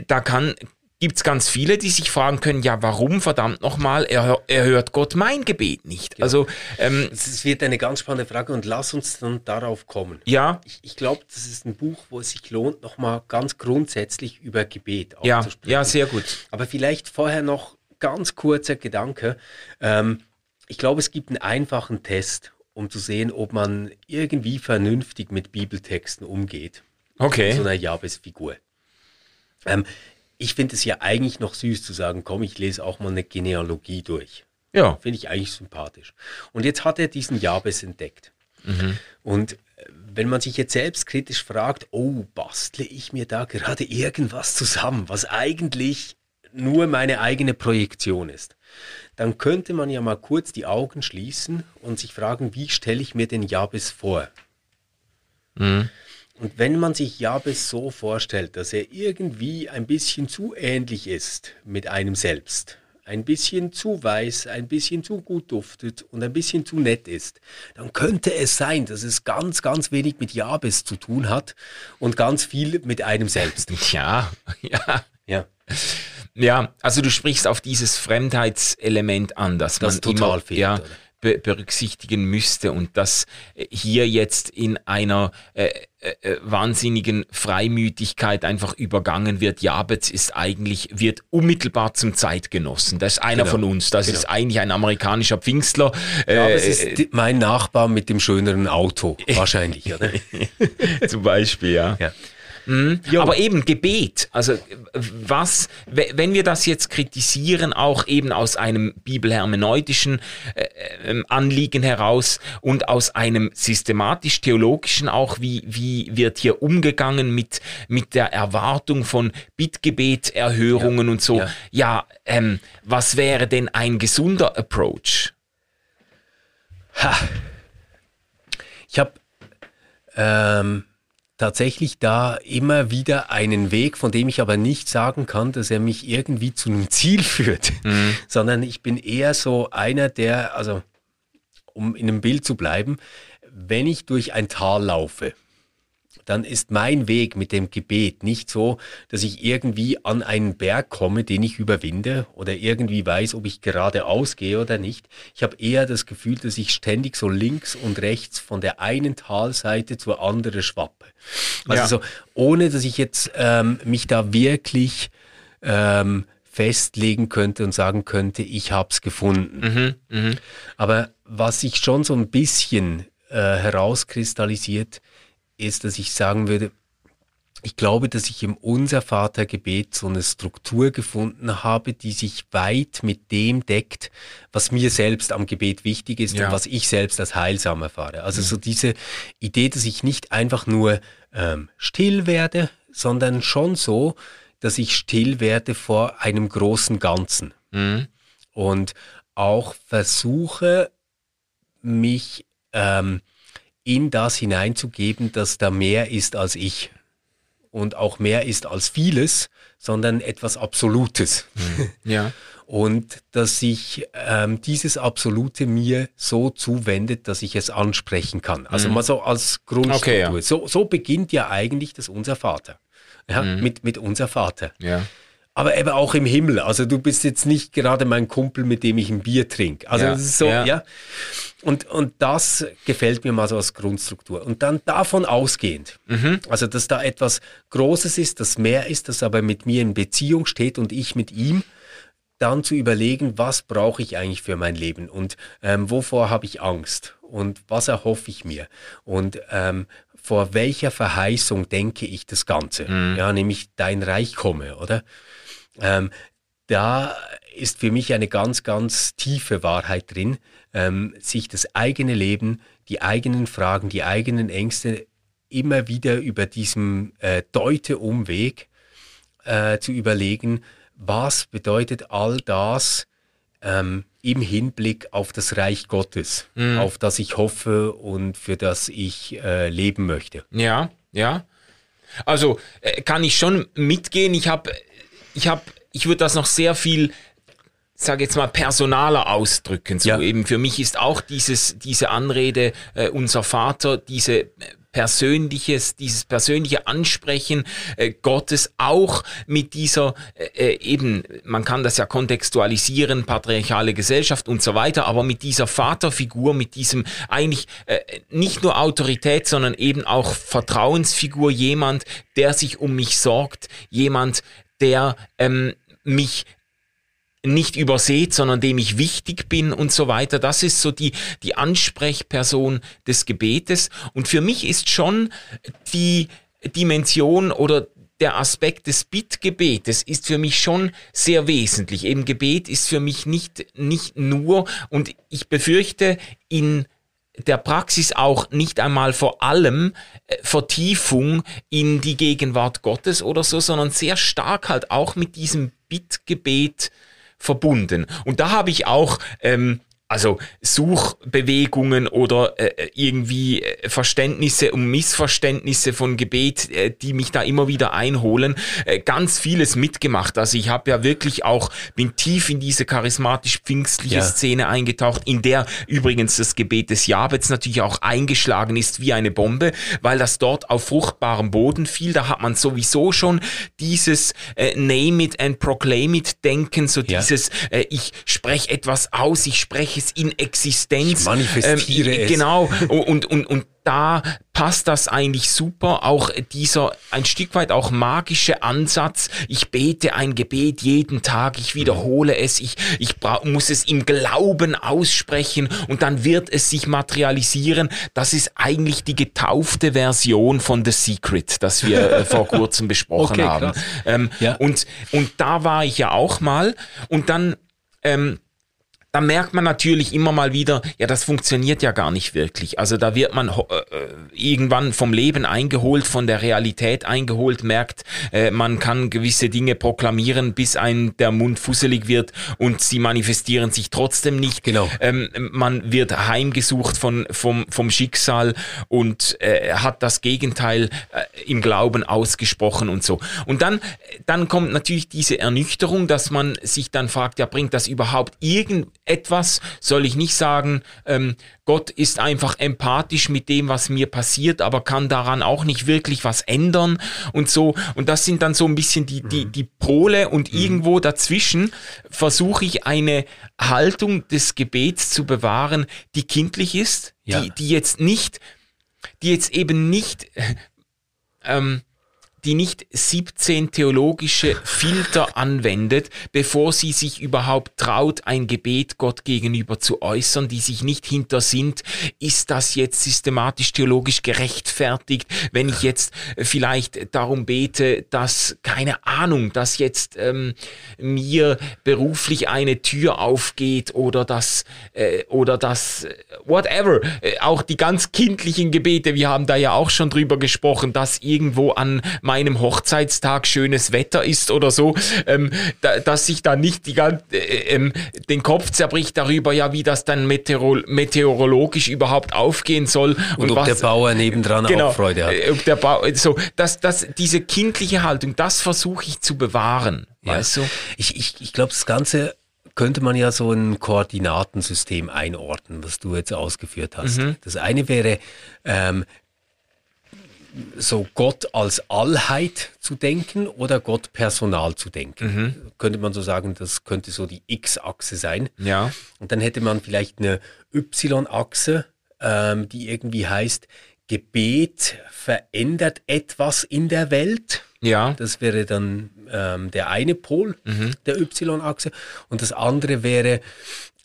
da kann gibt's ganz viele, die sich fragen können, ja, warum verdammt nochmal erhört Gott mein Gebet nicht? Ja. Also ähm, es wird eine ganz spannende Frage und lass uns dann darauf kommen. Ja. Ich, ich glaube, das ist ein Buch, wo es sich lohnt, nochmal ganz grundsätzlich über Gebet ja. Ja, sehr gut. Aber vielleicht vorher noch ganz kurzer Gedanke. Ähm, ich glaube, es gibt einen einfachen Test um zu sehen, ob man irgendwie vernünftig mit Bibeltexten umgeht. Okay. So einer Jabes-Figur. Ähm, ich finde es ja eigentlich noch süß zu sagen, komm, ich lese auch mal eine Genealogie durch. Ja. Finde ich eigentlich sympathisch. Und jetzt hat er diesen Jabes entdeckt. Und äh, wenn man sich jetzt selbst kritisch fragt, oh, bastle ich mir da gerade irgendwas zusammen, was eigentlich nur meine eigene Projektion ist, dann könnte man ja mal kurz die Augen schließen und sich fragen, wie stelle ich mir den Jabes vor? Und wenn man sich Jabes so vorstellt, dass er irgendwie ein bisschen zu ähnlich ist mit einem selbst, ein bisschen zu weiß, ein bisschen zu gut duftet und ein bisschen zu nett ist, dann könnte es sein, dass es ganz, ganz wenig mit Jabes zu tun hat und ganz viel mit einem selbst. Ja, ja. Ja, Ja, also du sprichst auf dieses Fremdheitselement an, dass Das man total immer fehlt, ja, oder? Be berücksichtigen müsste und das äh, hier jetzt in einer äh, äh, wahnsinnigen Freimütigkeit einfach übergangen wird. Jabez ist eigentlich, wird unmittelbar zum Zeitgenossen. Das ist einer Genau, von uns. Das genau. ist eigentlich ein amerikanischer Pfingstler. ja aber Äh, es ist die- mein Nachbar mit dem schöneren Auto, wahrscheinlich, oder? zum Beispiel, ja. Ja. Jo. Aber eben Gebet, also was, we- wenn wir das jetzt kritisieren, auch eben aus einem bibelhermeneutischen äh, ähm, Anliegen heraus und aus einem systematisch-theologischen auch, wie, wie wird hier umgegangen mit, mit der Erwartung von Bittgebet-Erhörungen und so. ja. Ja, ähm, was wäre denn ein gesunder Approach? Ich habe ähm, tatsächlich da immer wieder einen Weg, von dem ich aber nicht sagen kann, dass er mich irgendwie zu einem Ziel führt, sondern ich bin eher so einer, der, also um in einem Bild zu bleiben, wenn ich durch ein Tal laufe, dann ist mein Weg mit dem Gebet nicht so, dass ich irgendwie an einen Berg komme, den ich überwinde oder irgendwie weiß, ob ich geradeaus gehe oder nicht. Ich habe eher das Gefühl, dass ich ständig so links und rechts von der einen Talseite zur anderen schwappe. Also Ja. so, ohne dass ich jetzt ähm, mich da wirklich ähm, festlegen könnte und sagen könnte, ich habe es gefunden. Aber was sich schon so ein bisschen äh, herauskristallisiert, ist, dass ich sagen würde, ich glaube, dass ich im Unser Vater Gebet so eine Struktur gefunden habe, die sich weit mit dem deckt, was mir selbst am Gebet wichtig ist Ja. und was ich selbst als heilsam erfahre. Also so diese Idee, dass ich nicht einfach nur ähm, still werde, sondern schon so, dass ich still werde vor einem großen Ganzen und auch versuche, mich ähm, in das hineinzugeben, dass da mehr ist als ich und auch mehr ist als vieles, sondern etwas Absolutes. Ja. Und dass sich ähm, dieses Absolute mir so zuwendet, dass ich es ansprechen kann. Also mal so als Grundstruktur. Okay, ja. so, so beginnt ja eigentlich das Unser Vater. Ja, mit, mit Unser Vater. Ja. Aber eben auch im Himmel. Also du bist jetzt nicht gerade mein Kumpel, mit dem ich ein Bier trinke. Also Ja, das ist so, ja. ja. Und, und das gefällt mir mal so als Grundstruktur. Und dann davon ausgehend, Mhm. also dass da etwas Großes ist, das mehr ist, das aber mit mir in Beziehung steht und ich mit ihm, dann zu überlegen, was brauche ich eigentlich für mein Leben und ähm, wovor habe ich Angst und was erhoffe ich mir und ähm, vor welcher Verheißung denke ich das Ganze, ja, nämlich dein Reich komme, oder? Ähm, da ist für mich eine ganz, ganz tiefe Wahrheit drin, ähm, sich das eigene Leben, die eigenen Fragen, die eigenen Ängste immer wieder über diesem äh, Deute-Umweg äh, zu überlegen, was bedeutet all das ähm, im Hinblick auf das Reich Gottes, auf das ich hoffe und für das ich äh, leben möchte. Ja, ja. Also äh, kann ich schon mitgehen. Ich habe, ich habe, ich würde das noch sehr viel, sage jetzt mal personaler ausdrücken. So Ja. eben für mich ist auch dieses, diese Anrede äh, unser Vater, diese persönliches, dieses persönliche Ansprechen äh, Gottes auch mit dieser äh, äh, eben, man kann das ja kontextualisieren, patriarchale Gesellschaft und so weiter, aber mit dieser Vaterfigur, mit diesem eigentlich äh, nicht nur Autorität, sondern eben auch Vertrauensfigur, jemand, der sich um mich sorgt, jemand, der ähm, mich nicht überseht, sondern dem ich wichtig bin und so weiter. Das ist so die, die Ansprechperson des Gebetes. Und für mich ist schon die Dimension oder der Aspekt des Bittgebetes ist für mich schon sehr wesentlich. Eben Gebet ist für mich nicht, nicht nur, und ich befürchte, in der Praxis auch nicht einmal vor allem äh, Vertiefung in die Gegenwart Gottes oder so, sondern sehr stark halt auch mit diesem Bittgebet verbunden. Und da habe ich auch ähm, also Suchbewegungen oder äh, irgendwie äh, Verständnisse und Missverständnisse von Gebet, äh, die mich da immer wieder einholen, äh, ganz vieles mitgemacht. Also ich habe ja wirklich auch, bin tief in diese charismatisch-pfingstliche ja. Szene eingetaucht, in der übrigens das Gebet des Jabets natürlich auch eingeschlagen ist wie eine Bombe, weil das dort auf fruchtbarem Boden fiel. Da hat man sowieso schon dieses äh, Name it and proclaim it Denken, so ja. dieses, äh, ich spreche etwas aus, ich spreche es in Existenz. Ich manifestiere ähm, es. Genau. Und, und, und da passt das eigentlich super. Auch dieser ein Stück weit auch magische Ansatz. Ich bete ein Gebet jeden Tag. Ich wiederhole es. Ich, ich muss es im Glauben aussprechen und dann wird es sich materialisieren. Das ist eigentlich die getaufte Version von The Secret, das wir äh, vor kurzem besprochen okay, haben. Ähm, ja. und, und da war ich ja auch mal und dann, ähm, da merkt man natürlich immer mal wieder, ja, das funktioniert ja gar nicht wirklich. Also da wird man äh, äh, irgendwann vom Leben eingeholt, von der Realität eingeholt, merkt, äh, man kann gewisse Dinge proklamieren, bis ein der Mund fusselig wird und sie manifestieren sich trotzdem nicht. Genau. Ähm, man wird heimgesucht von, vom, vom Schicksal und äh, hat das Gegenteil äh, im Glauben ausgesprochen und so. Und dann, dann kommt natürlich diese Ernüchterung, dass man sich dann fragt, ja, bringt das überhaupt irgend etwas, soll ich nicht sagen, ähm, Gott ist einfach empathisch mit dem, was mir passiert, aber kann daran auch nicht wirklich was ändern und so. Und das sind dann so ein bisschen die, die, die Pole und mhm. irgendwo dazwischen versuche ich eine Haltung des Gebets zu bewahren, die kindlich ist, ja. die, die jetzt nicht, die jetzt eben nicht, ähm, die nicht 17 theologische Filter anwendet, bevor sie sich überhaupt traut, ein Gebet Gott gegenüber zu äußern, die sich nicht hinter sind, ist das jetzt systematisch theologisch gerechtfertigt, wenn ich jetzt vielleicht darum bete, dass, keine Ahnung, dass jetzt ähm, mir beruflich eine Tür aufgeht oder dass, äh, oder dass, äh, whatever, äh, auch die ganz kindlichen Gebete, wir haben da ja auch schon drüber gesprochen, dass irgendwo an meinem Hochzeitstag schönes Wetter ist oder so, ähm, da, dass sich da nicht die ganze, äh, ähm, den Kopf zerbricht darüber, ja, wie das dann meteoro meteorologisch überhaupt aufgehen soll. Und, und ob was, der Bauer nebendran genau, auch Freude hat. Äh, ob der Bau, so, dass, dass diese kindliche Haltung, das versuche ich zu bewahren. Ja. Weißt du? Ich, ich, ich glaube, das Ganze könnte man ja so ein Koordinatensystem einordnen, was du jetzt ausgeführt hast. Mhm. Das eine wäre ähm, so Gott als Allheit zu denken oder Gott personal zu denken. Mhm. Könnte man so sagen, das könnte so die X-Achse sein. Ja. Und dann hätte man vielleicht eine Y-Achse, ähm, die irgendwie heißt, Gebet verändert etwas in der Welt. Ja. Das wäre dann ähm, der eine Pol mhm. der Y-Achse. Und das andere wäre,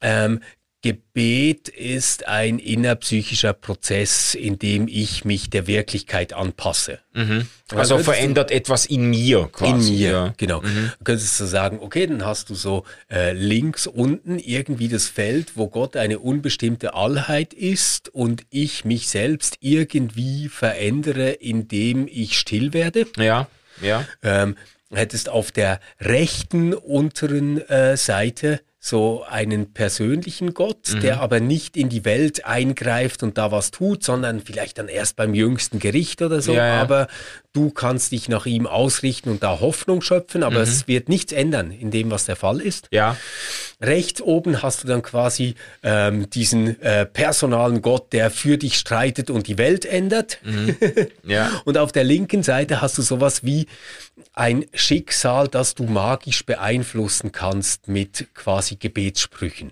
ähm, Gebet ist ein innerpsychischer Prozess, in dem ich mich der Wirklichkeit anpasse. Mhm. Also, verändert du, etwas in mir quasi. In mir, ja. genau. Mhm. Du könntest so sagen, okay, dann hast du so äh, links unten irgendwie das Feld, wo Gott eine unbestimmte Allheit ist und ich mich selbst irgendwie verändere, indem ich still werde. Ja, ja. Ähm, hättest auf der rechten unteren äh, Seite so einen persönlichen Gott, mhm. der aber nicht in die Welt eingreift und da was tut, sondern vielleicht dann erst beim jüngsten Gericht oder so. Ja, ja. Aber du kannst dich nach ihm ausrichten und da Hoffnung schöpfen, aber mhm. es wird nichts ändern in dem, was der Fall ist. Ja. Rechts oben hast du dann quasi ähm, diesen äh, personalen Gott, der für dich streitet und die Welt ändert. Mhm. Ja. und auf der linken Seite hast du sowas wie ein Schicksal, das du magisch beeinflussen kannst mit quasi Gebetssprüchen.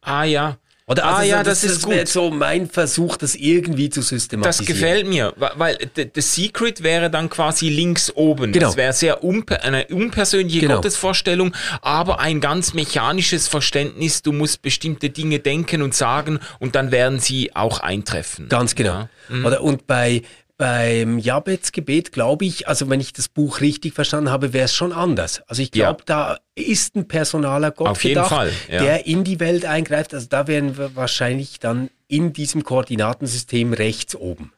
Ah ja, Oder Ah, also ja, so, das ist das gut. so mein Versuch, das irgendwie zu Das systematisieren. gefällt mir, weil the, the Secret wäre dann quasi links oben. Genau. Das wäre sehr unper eine unpersönliche Genau. Gottesvorstellung, aber ein ganz mechanisches Verständnis. Du musst bestimmte Dinge denken und sagen und dann werden sie auch eintreffen. Ganz genau. Ja. Mhm. Oder und bei beim Jabez-Gebet glaube ich, also wenn ich das Buch richtig verstanden habe, wäre es schon anders. Also ich glaube, da ist ein personaler Gott Auf jeden gedacht, Fall, ja. der in die Welt eingreift. Also da wären wir wahrscheinlich dann in diesem Koordinatensystem rechts oben,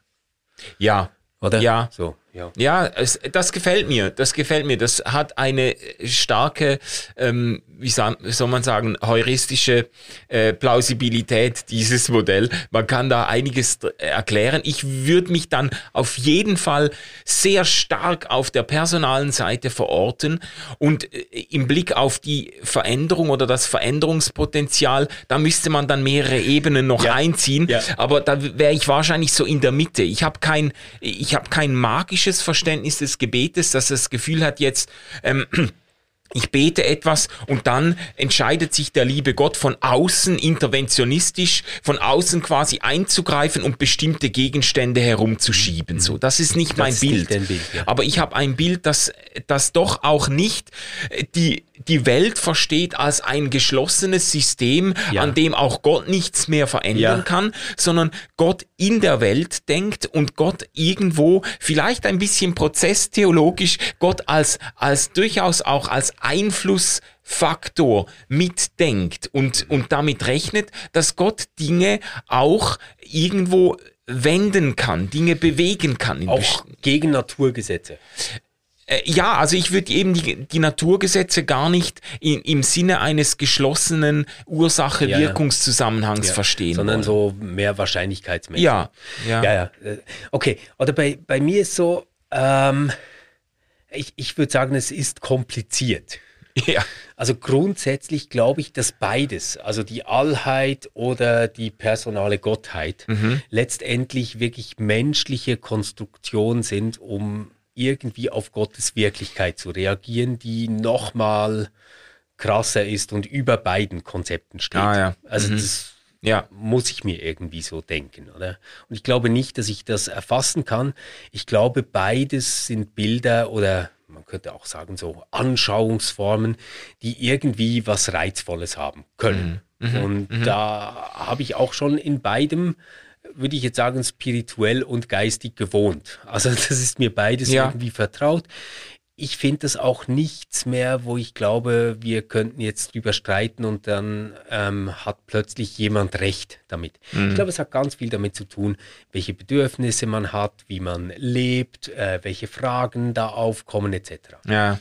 Ja. oder? Ja. So, ja. Ja, es, das gefällt mir. Das gefällt mir. Das hat eine starke, ähm, wie soll man sagen, heuristische äh, Plausibilität, dieses Modell. Man kann da einiges dr- erklären. Ich würde mich dann auf jeden Fall sehr stark auf der personalen Seite verorten und äh, im Blick auf die Veränderung oder das Veränderungspotenzial, da müsste man dann mehrere Ebenen noch Ja. einziehen. Ja. Aber da wäre ich wahrscheinlich so in der Mitte. Ich habe kein, ich habe kein magisches Verständnis des Gebetes, dass das Gefühl hat jetzt, ähm, ich bete etwas und dann entscheidet sich der liebe Gott von außen interventionistisch, von außen quasi einzugreifen und bestimmte Gegenstände herumzuschieben. So, das ist nicht mein ist Bild. nicht Bild, ja. Aber ich habe ein Bild, das, das doch auch nicht die, die Welt versteht als ein geschlossenes System, Ja. an dem auch Gott nichts mehr verändern Ja. kann, sondern Gott in der Welt denkt und Gott irgendwo vielleicht ein bisschen prozesstheologisch, Gott als, als durchaus auch als Einflussfaktor mitdenkt und, und damit rechnet, dass Gott Dinge auch irgendwo wenden kann, Dinge bewegen kann. Auch gegen Naturgesetze. Äh, ja, also ich würde eben die, die Naturgesetze gar nicht in, im Sinne eines geschlossenen Ursache-Wirkungszusammenhangs Ja, verstehen. Sondern wollen. so mehr wahrscheinlichkeitsmäßig. Ja, ja. Ja, ja. äh, Okay. Oder bei, bei mir ist so, ähm, ich, ich würde sagen, es ist kompliziert. ja. Also grundsätzlich glaube ich, dass beides, also die Allheit oder die personale Gottheit, Mhm. letztendlich wirklich menschliche Konstruktionen sind, um irgendwie auf Gottes Wirklichkeit zu reagieren, die nochmal krasser ist und über beiden Konzepten steht. Ah, ja. Also Mhm. das Ja. muss ich mir irgendwie so denken, oder? Und ich glaube nicht, dass ich das erfassen kann. Ich glaube, beides sind Bilder oder man könnte auch sagen so Anschauungsformen, die irgendwie was Reizvolles haben können. Und da habe ich auch schon in beidem würde ich jetzt sagen, spirituell und geistig gewohnt. Also das ist mir beides Ja. irgendwie vertraut. Ich finde das auch nichts mehr, wo ich glaube, wir könnten jetzt drüber streiten und dann ähm, hat plötzlich jemand recht damit. Ich glaube, es hat ganz viel damit zu tun, welche Bedürfnisse man hat, wie man lebt, äh, welche Fragen da aufkommen etc. Ja.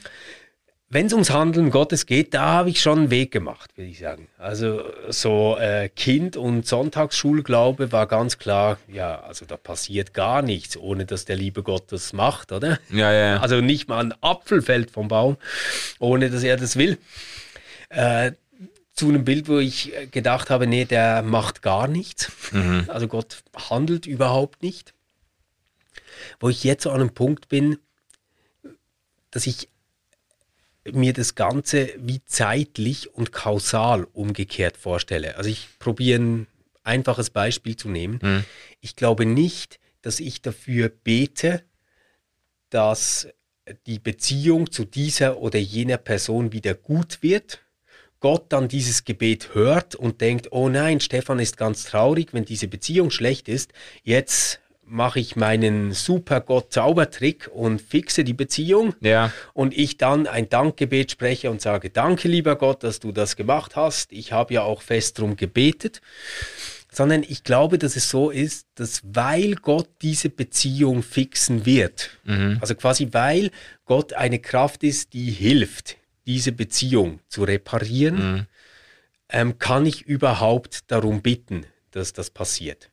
Wenn es ums Handeln Gottes geht, da habe ich schon einen Weg gemacht, würde ich sagen. Also so äh, Kind- und Sonntagsschulglaube war ganz klar, ja, also da passiert gar nichts, ohne dass der liebe Gott das macht, oder? Ja, ja. Also nicht mal ein Apfel fällt vom Baum, ohne dass er das will. Äh, zu einem Bild, wo ich gedacht habe, nee, der macht gar nichts. Also Gott handelt überhaupt nicht. Wo ich jetzt so an einem Punkt bin, dass ich mir das Ganze wie zeitlich und kausal umgekehrt vorstelle. Also ich probiere ein einfaches Beispiel zu nehmen. Ich glaube nicht, dass ich dafür bete, dass die Beziehung zu dieser oder jener Person wieder gut wird. Gott dann dieses Gebet hört und denkt, oh nein, Stefan ist ganz traurig, wenn diese Beziehung schlecht ist. Jetzt mache ich meinen super Gott-Zaubertrick und fixe die Beziehung Ja. und ich dann ein Dankgebet spreche und sage, danke lieber Gott, dass du das gemacht hast. Ich habe ja auch fest drum gebetet. Sondern ich glaube, dass es so ist, dass weil Gott diese Beziehung fixen wird, also quasi weil Gott eine Kraft ist, die hilft, diese Beziehung zu reparieren, ähm, kann ich überhaupt darum bitten, dass das passiert.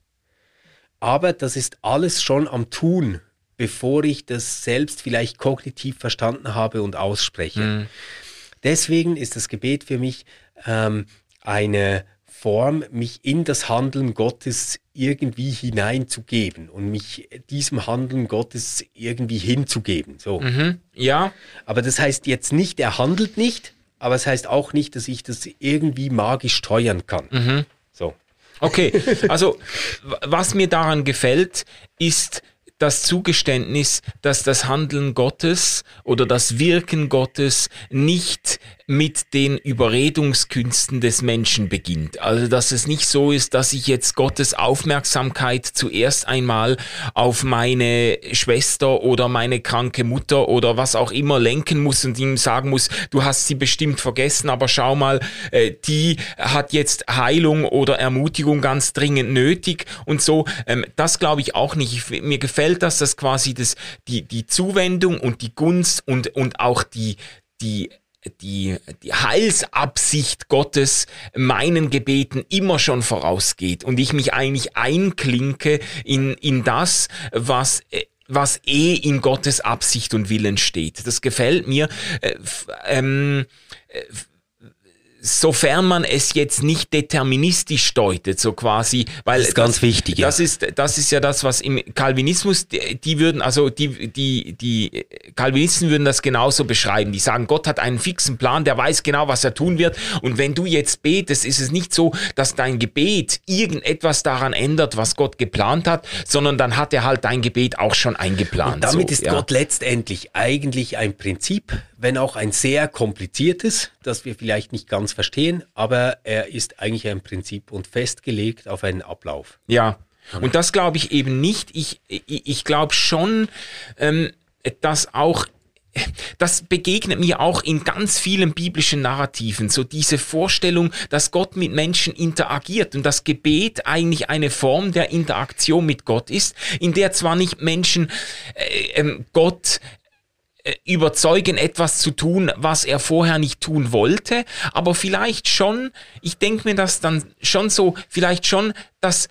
Aber das ist alles schon am Tun, bevor ich das selbst vielleicht kognitiv verstanden habe und ausspreche. Deswegen ist das Gebet für mich ähm, eine Form, mich in das Handeln Gottes irgendwie hineinzugeben und mich diesem Handeln Gottes irgendwie hinzugeben. So. Mhm. Ja. Aber das heißt jetzt nicht, er handelt nicht, aber es heißt auch nicht, dass ich das irgendwie magisch steuern kann. So. Okay, also was mir daran gefällt, ist das Zugeständnis, dass das Handeln Gottes oder das Wirken Gottes nicht mit den Überredungskünsten des Menschen beginnt. Also dass es nicht so ist, dass ich jetzt Gottes Aufmerksamkeit zuerst einmal auf meine Schwester oder meine kranke Mutter oder was auch immer lenken muss und ihm sagen muss, du hast sie bestimmt vergessen, aber schau mal, äh, die hat jetzt Heilung oder Ermutigung ganz dringend nötig und so. Ähm, das glaube ich auch nicht. mir gefällt das, dass quasi das, die, die Zuwendung und die Gunst und, und auch die, die die, die Heilsabsicht Gottes meinen Gebeten immer schon vorausgeht und ich mich eigentlich einklinke in, in das, was was eh in Gottes Absicht und Willen steht. Das gefällt mir. Äh, ähm, äh, sofern man es jetzt nicht deterministisch deutet, so quasi, weil das ist ganz wichtig. Das ja. ist das ist ja das, was im Calvinismus die, die würden also die die die Calvinisten würden das genauso beschreiben. Die sagen, Gott hat einen fixen Plan, der weiß genau, was er tun wird. Und wenn du jetzt betest, ist es nicht so, dass dein Gebet irgendetwas daran ändert, was Gott geplant hat, sondern dann hat er halt dein Gebet auch schon eingeplant. Und damit so, ist ja. Gott letztendlich eigentlich ein Prinzip, wenn auch ein sehr kompliziertes, das wir vielleicht nicht ganz verstehen, aber er ist eigentlich ein Prinzip und festgelegt auf einen Ablauf. Ja, und das glaube ich eben nicht. Ich, ich, ich glaube schon, ähm, dass auch das begegnet mir auch in ganz vielen biblischen Narrativen, so diese Vorstellung, dass Gott mit Menschen interagiert und das Gebet eigentlich eine Form der Interaktion mit Gott ist, in der zwar nicht Menschen äh, äh, Gott überzeugen, etwas zu tun, was er vorher nicht tun wollte, aber vielleicht schon, ich denke mir das dann schon so, vielleicht schon, dass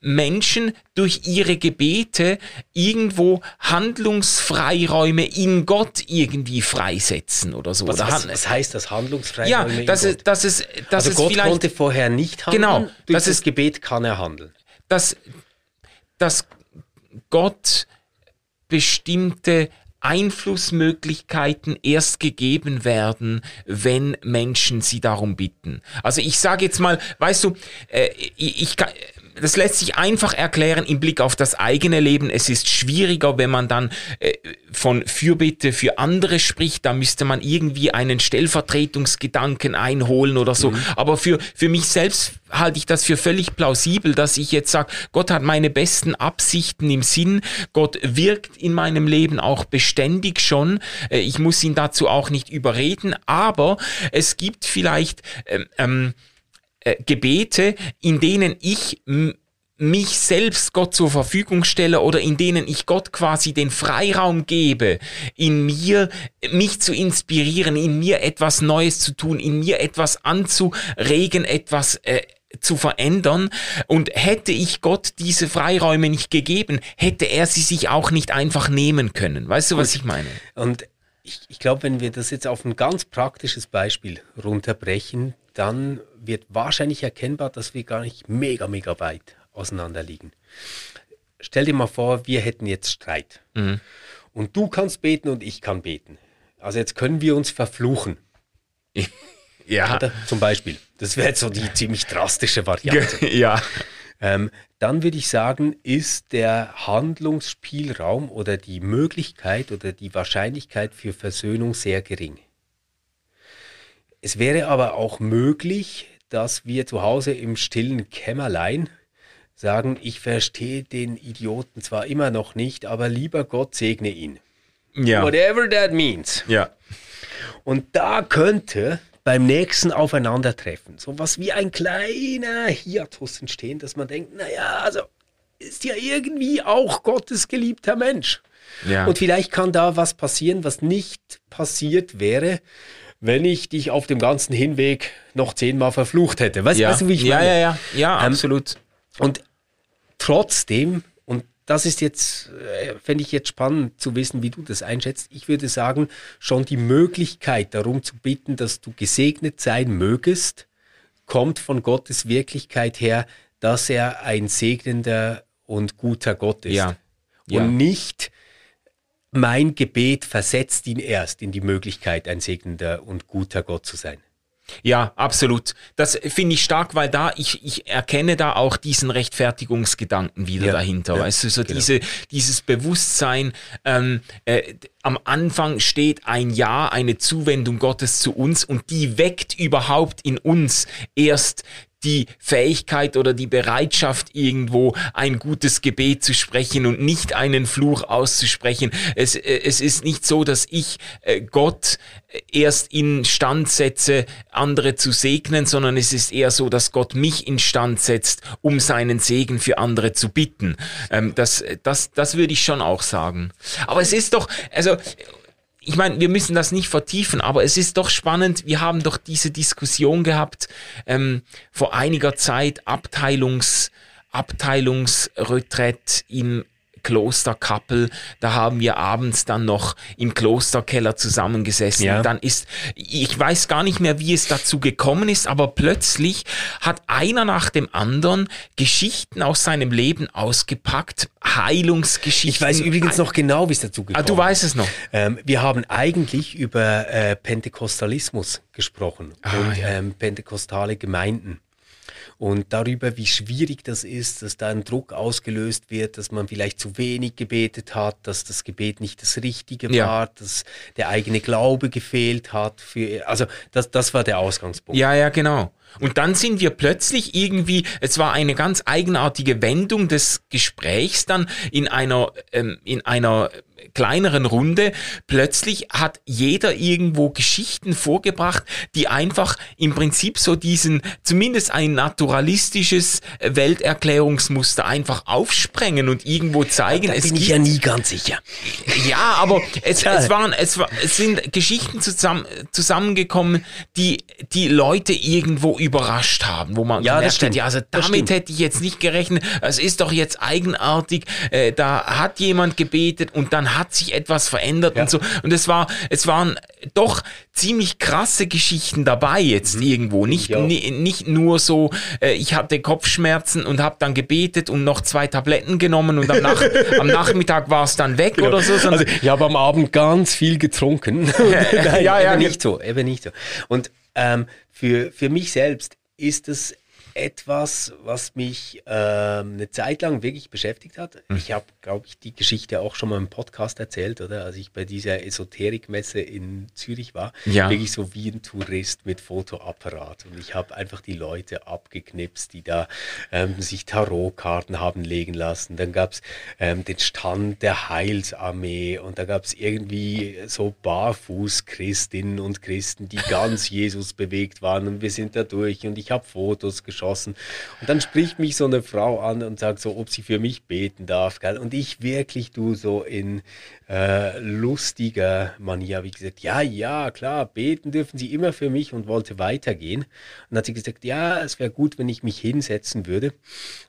Menschen durch ihre Gebete irgendwo Handlungsfreiräume in Gott irgendwie freisetzen oder so. Was, was, was heißt das Handlungsfreiräume? Ja, dass es, dass es, dass also es Gott vielleicht, konnte vorher nicht handeln. Genau, durch das das Gebet kann er handeln. Dass, dass Gott bestimmte Einflussmöglichkeiten erst gegeben werden, wenn Menschen sie darum bitten. Also ich sage jetzt mal, weißt du, äh, ich, ich kann, das lässt sich einfach erklären im Blick auf das eigene Leben. Es ist schwieriger, wenn man dann äh, von Fürbitte für andere spricht. Da müsste man irgendwie einen Stellvertretungsgedanken einholen oder so. Mhm. Aber für, für mich selbst halte ich das für völlig plausibel, dass ich jetzt sage, Gott hat meine besten Absichten im Sinn. Gott wirkt in meinem Leben auch beständig schon. Äh, ich muss ihn dazu auch nicht überreden. Aber es gibt vielleicht ähm, ähm, äh, Gebete, in denen ich mich selbst Gott zur Verfügung stelle oder in denen ich Gott quasi den Freiraum gebe, in mir mich zu inspirieren, in mir etwas Neues zu tun, in mir etwas anzuregen, etwas äh, zu verändern. Und hätte ich Gott diese Freiräume nicht gegeben, hätte er sie sich auch nicht einfach nehmen können. Weißt du, was ich meine? Und ich, ich glaube, wenn wir das jetzt auf ein ganz praktisches Beispiel runterbrechen, dann wird wahrscheinlich erkennbar, dass wir gar nicht mega, mega weit auseinander liegen. Stell dir mal vor, wir hätten jetzt Streit. Mhm. Und du kannst beten und ich kann beten. Also jetzt können wir uns verfluchen. ja. Oder? Zum Beispiel. Das wäre jetzt so die ziemlich drastische Variante. ja. Ähm, dann würde ich sagen, ist der Handlungsspielraum oder die Möglichkeit oder die Wahrscheinlichkeit für Versöhnung sehr gering. Es wäre aber auch möglich, dass wir zu Hause im stillen Kämmerlein sagen, ich verstehe den Idioten zwar immer noch nicht, aber lieber Gott segne ihn. Ja. Whatever that means. Ja. Und da könnte beim nächsten Aufeinandertreffen so was wie ein kleiner Hiatus entstehen, dass man denkt, naja, also ist ja irgendwie auch Gottes geliebter Mensch. Ja. Und vielleicht kann da was passieren, was nicht passiert wäre, wenn ich dich auf dem ganzen Hinweg noch zehnmal verflucht hätte. Weißt, ja. weißt du, wie ich ja, meine? Ja, ja, ja, ähm, absolut. Und trotzdem, und das ist jetzt, äh, fände ich jetzt spannend zu wissen, wie du das einschätzt. Ich würde sagen, schon die Möglichkeit darum zu bitten, dass du gesegnet sein mögest, kommt von Gottes Wirklichkeit her, dass er ein segnender und guter Gott ist. Ja. Und ja. nicht mein Gebet versetzt ihn erst in die Möglichkeit, ein segnender und guter Gott zu sein. Ja, absolut. Das finde ich stark, weil da ich, ich erkenne da auch diesen Rechtfertigungsgedanken wieder Ja, dahinter. ja, weißt du, so genau. diese, dieses Bewusstsein, ähm, äh, am Anfang steht ein Ja, eine Zuwendung Gottes zu uns und die weckt überhaupt in uns erst die Fähigkeit oder die Bereitschaft irgendwo ein gutes Gebet zu sprechen und nicht einen Fluch auszusprechen. Es, äh, es ist nicht so, dass ich äh, Gott erst instand setze, andere zu segnen, sondern es ist eher so, dass Gott mich instand setzt, um seinen Segen für andere zu bitten. Ähm, das, das, das würde ich schon auch sagen. Aber es ist doch, also ich meine, wir müssen das nicht vertiefen, aber es ist doch spannend. Wir haben doch diese Diskussion gehabt ähm, vor einiger Zeit, Abteilungs, Abteilungsretreat im Kloster Kappel. Da haben wir abends dann noch im Klosterkeller zusammengesessen. Ja. Dann ist, ich weiß gar nicht mehr, wie es dazu gekommen ist, aber plötzlich hat einer nach dem anderen Geschichten aus seinem Leben ausgepackt, Heilungsgeschichten. Ich weiß übrigens noch genau, wie es dazu gekommen Ah, du weißt es noch. Ähm, wir haben eigentlich über äh, Pentekostalismus gesprochen Ah, und ja. ähm, pentekostale Gemeinden. Und darüber, wie schwierig das ist, dass da ein Druck ausgelöst wird, dass man vielleicht zu wenig gebetet hat, dass das Gebet nicht das Richtige Ja. war, dass der eigene Glaube gefehlt hat. Für, also das, das war der Ausgangspunkt. Ja, ja, genau. Und dann sind wir plötzlich irgendwie, es war eine ganz eigenartige Wendung des Gesprächs dann in einer, ähm, in einer kleineren Runde. Plötzlich hat jeder irgendwo Geschichten vorgebracht, die einfach im Prinzip so diesen, zumindest ein naturalistisches Welterklärungsmuster einfach aufsprengen und irgendwo zeigen, Da bin ich ja nie ganz sicher. ja, aber es, es waren, es, war, es sind Geschichten zusammen, zusammengekommen, die die Leute irgendwo überrascht haben, wo man Ja, gemerkt hat, ja, also damit hätte ich jetzt nicht gerechnet. Es ist doch jetzt eigenartig. Äh, da hat jemand gebetet und dann hat sich etwas verändert Ja. und so. Und es war, es waren doch ziemlich krasse Geschichten dabei jetzt irgendwo. Nicht, Mhm. Ja. ni- nicht nur so, äh, ich hatte Kopfschmerzen und habe dann gebetet und noch zwei Tabletten genommen und am, Nach am Nachmittag war es dann weg oder so, Also ich habe am Abend ganz viel getrunken. Nein, Ja, ja, eben nicht so, eben nicht so. Und ähm, für, für mich selbst ist es etwas, was mich ähm, eine Zeit lang wirklich beschäftigt hat. Hm. Ich habe, glaube ich, die Geschichte auch schon mal im Podcast erzählt, oder? Als ich bei dieser Esoterikmesse in Zürich war, Ja. wirklich so wie ein Tourist mit Fotoapparat. Und ich habe einfach die Leute abgeknipst, die da ähm, sich Tarotkarten haben legen lassen. Dann gab es ähm, den Stand der Heilsarmee und da gab es irgendwie so Barfuß-Christinnen und Christen, die ganz Jesus bewegt waren und wir sind da durch und ich habe Fotos geschossen. Und dann spricht mich so eine Frau an und sagt so, ob sie für mich beten darf. Gell? Und ich wirklich, du, so in äh, lustiger Manier ich gesagt, ja, ja, klar, beten dürfen Sie immer für mich und wollte weitergehen. Und dann hat sie gesagt, ja, es wäre gut, wenn ich mich hinsetzen würde.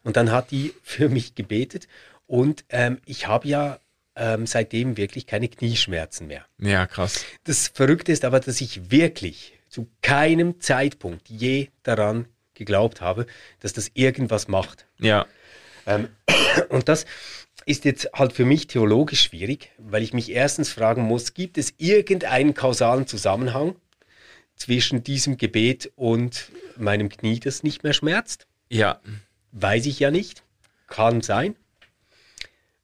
Und dann hat die für mich gebetet und ähm, ich habe ja ähm, seitdem wirklich keine Knieschmerzen mehr. ja, krass. Das Verrückte ist aber, dass ich wirklich zu keinem Zeitpunkt je daran geglaubt habe, dass das irgendwas macht. Ja. Ähm, und das ist jetzt halt für mich theologisch schwierig, weil ich mich erstens fragen muss, gibt es irgendeinen kausalen Zusammenhang zwischen diesem Gebet und meinem Knie, das nicht mehr schmerzt? Ja. Weiß ich ja nicht. Kann sein.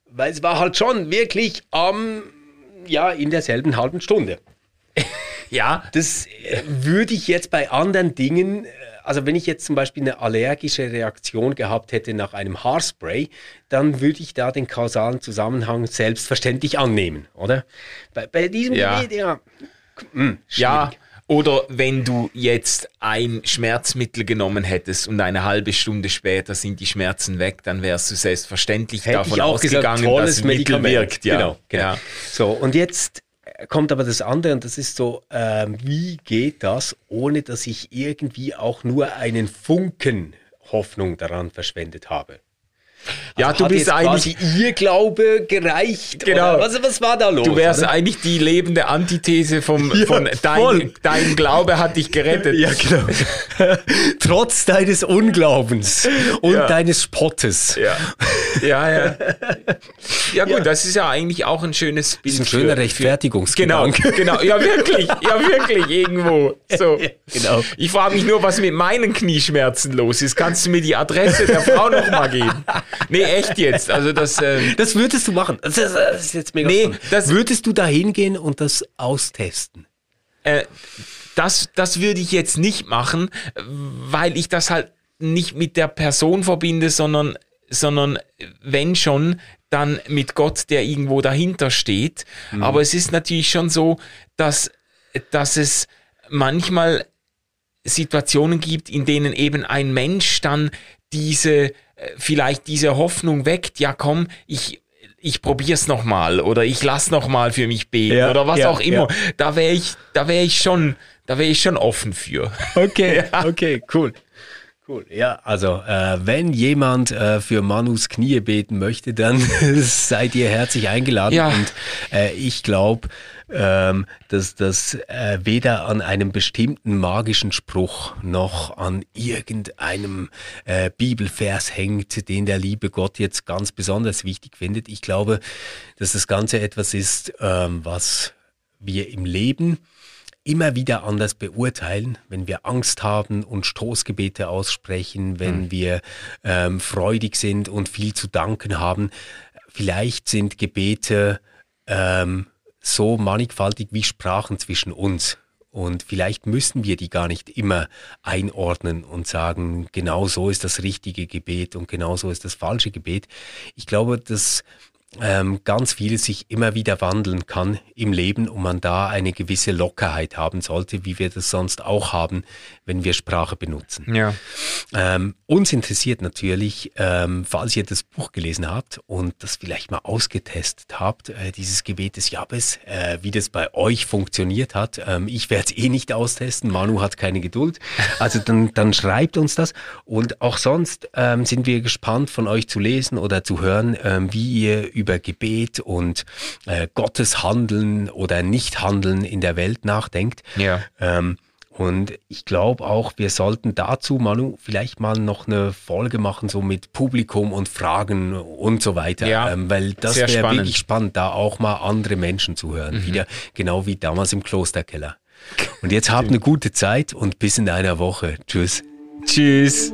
Weil es war halt schon wirklich am, ja, in derselben halben Stunde. Ja. Das äh, würde ich jetzt bei anderen Dingen, äh, also wenn ich jetzt zum Beispiel eine allergische Reaktion gehabt hätte nach einem Haarspray, dann würde ich da den kausalen Zusammenhang selbstverständlich annehmen, oder? Bei, bei diesem Ja. Gerät, ja. Hm, Ja. Oder wenn du jetzt ein Schmerzmittel genommen hättest und eine halbe Stunde später sind die Schmerzen weg, dann wärst du selbstverständlich Hätte davon gesagt, ausgegangen, tolles dass ein Mittel wirkt. Ja. Genau, genau. Ja. So, und jetzt kommt aber das andere und das ist so, ähm, wie geht das, ohne dass ich irgendwie auch nur einen Funken Hoffnung daran verschwendet habe? Ja, Also du bist eigentlich. quasi ihr Glaube gereicht. Genau. Was, was war da los? Du wärst oder? eigentlich die lebende Antithese vom, Ja, von dein, dein Glaube hat dich gerettet. Ja, genau. Trotz deines Unglaubens und Ja. deines Spottes. Ja, ja. Ja, ja gut, Ja. das ist ja eigentlich auch ein schönes Bild. ist ein schöner für- Genau, Rechtfertigungsgedanke. genau. Ja, wirklich. Ja, wirklich, irgendwo. So. Genau. Ich frage mich nur, was mit meinen Knieschmerzen los ist. Kannst du mir die Adresse der Frau nochmal geben? Nee, echt jetzt. Also das. Ähm, Das würdest du machen. Das ist, das ist jetzt mega Nee, das- würdest du da hingehen und das austesten? äh, das, das würde ich jetzt nicht machen, weil ich das halt nicht mit der Person verbinde, sondern, sondern wenn schon, dann mit Gott, der irgendwo dahinter steht. Aber es ist natürlich schon so, dass, dass es manchmal Situationen gibt, in denen eben ein Mensch dann diese, vielleicht diese Hoffnung weckt, ja komm, ich, ich probier's noch mal oder ich lass noch mal für mich beten Ja, oder was ja, auch immer. ja. Da wäre ich, da wäre ich schon, da wäre ich schon offen für. Okay, okay, cool. Cool, ja, also äh, wenn jemand äh, für Manus Knie beten möchte, dann seid ihr herzlich eingeladen. Ja. Und äh, ich glaube, ähm, dass das äh, weder an einem bestimmten magischen Spruch noch an irgendeinem äh, Bibelvers hängt, den der liebe Gott jetzt ganz besonders wichtig findet. Ich glaube, dass das Ganze etwas ist, ähm, was wir im Leben immer wieder anders beurteilen, wenn wir Angst haben und Stoßgebete aussprechen, wenn wir ähm, freudig sind und viel zu danken haben. Vielleicht sind Gebete ähm, so mannigfaltig wie Sprachen zwischen uns. Und vielleicht müssen wir die gar nicht immer einordnen und sagen, genau so ist das richtige Gebet und genau so ist das falsche Gebet. Ich glaube, dass ähm, ganz viel sich immer wieder wandeln kann im Leben und man da eine gewisse Lockerheit haben sollte, wie wir das sonst auch haben, wenn wir Sprache benutzen. Ja. Ähm, uns interessiert natürlich, ähm, falls ihr das Buch gelesen habt und das vielleicht mal ausgetestet habt, äh, dieses Gebet des Jabes, äh, wie das bei euch funktioniert hat. Ähm, ich werde es eh nicht austesten, Manu hat keine Geduld. Also dann, dann schreibt uns das. Und auch sonst ähm, sind wir gespannt von euch zu lesen oder zu hören, ähm, wie ihr über Gebet und äh, Gottes Handeln oder Nichthandeln in der Welt nachdenkt. Ja. Ähm, und ich glaube auch, wir sollten dazu, Manu, vielleicht mal noch eine Folge machen, so mit Publikum und Fragen und so weiter. Ja, ähm, weil das wäre wirklich spannend, da auch mal andere Menschen zu hören. Wieder genau wie damals im Klosterkeller. Und jetzt habt eine gute Zeit und bis in einer Woche. Tschüss. Tschüss.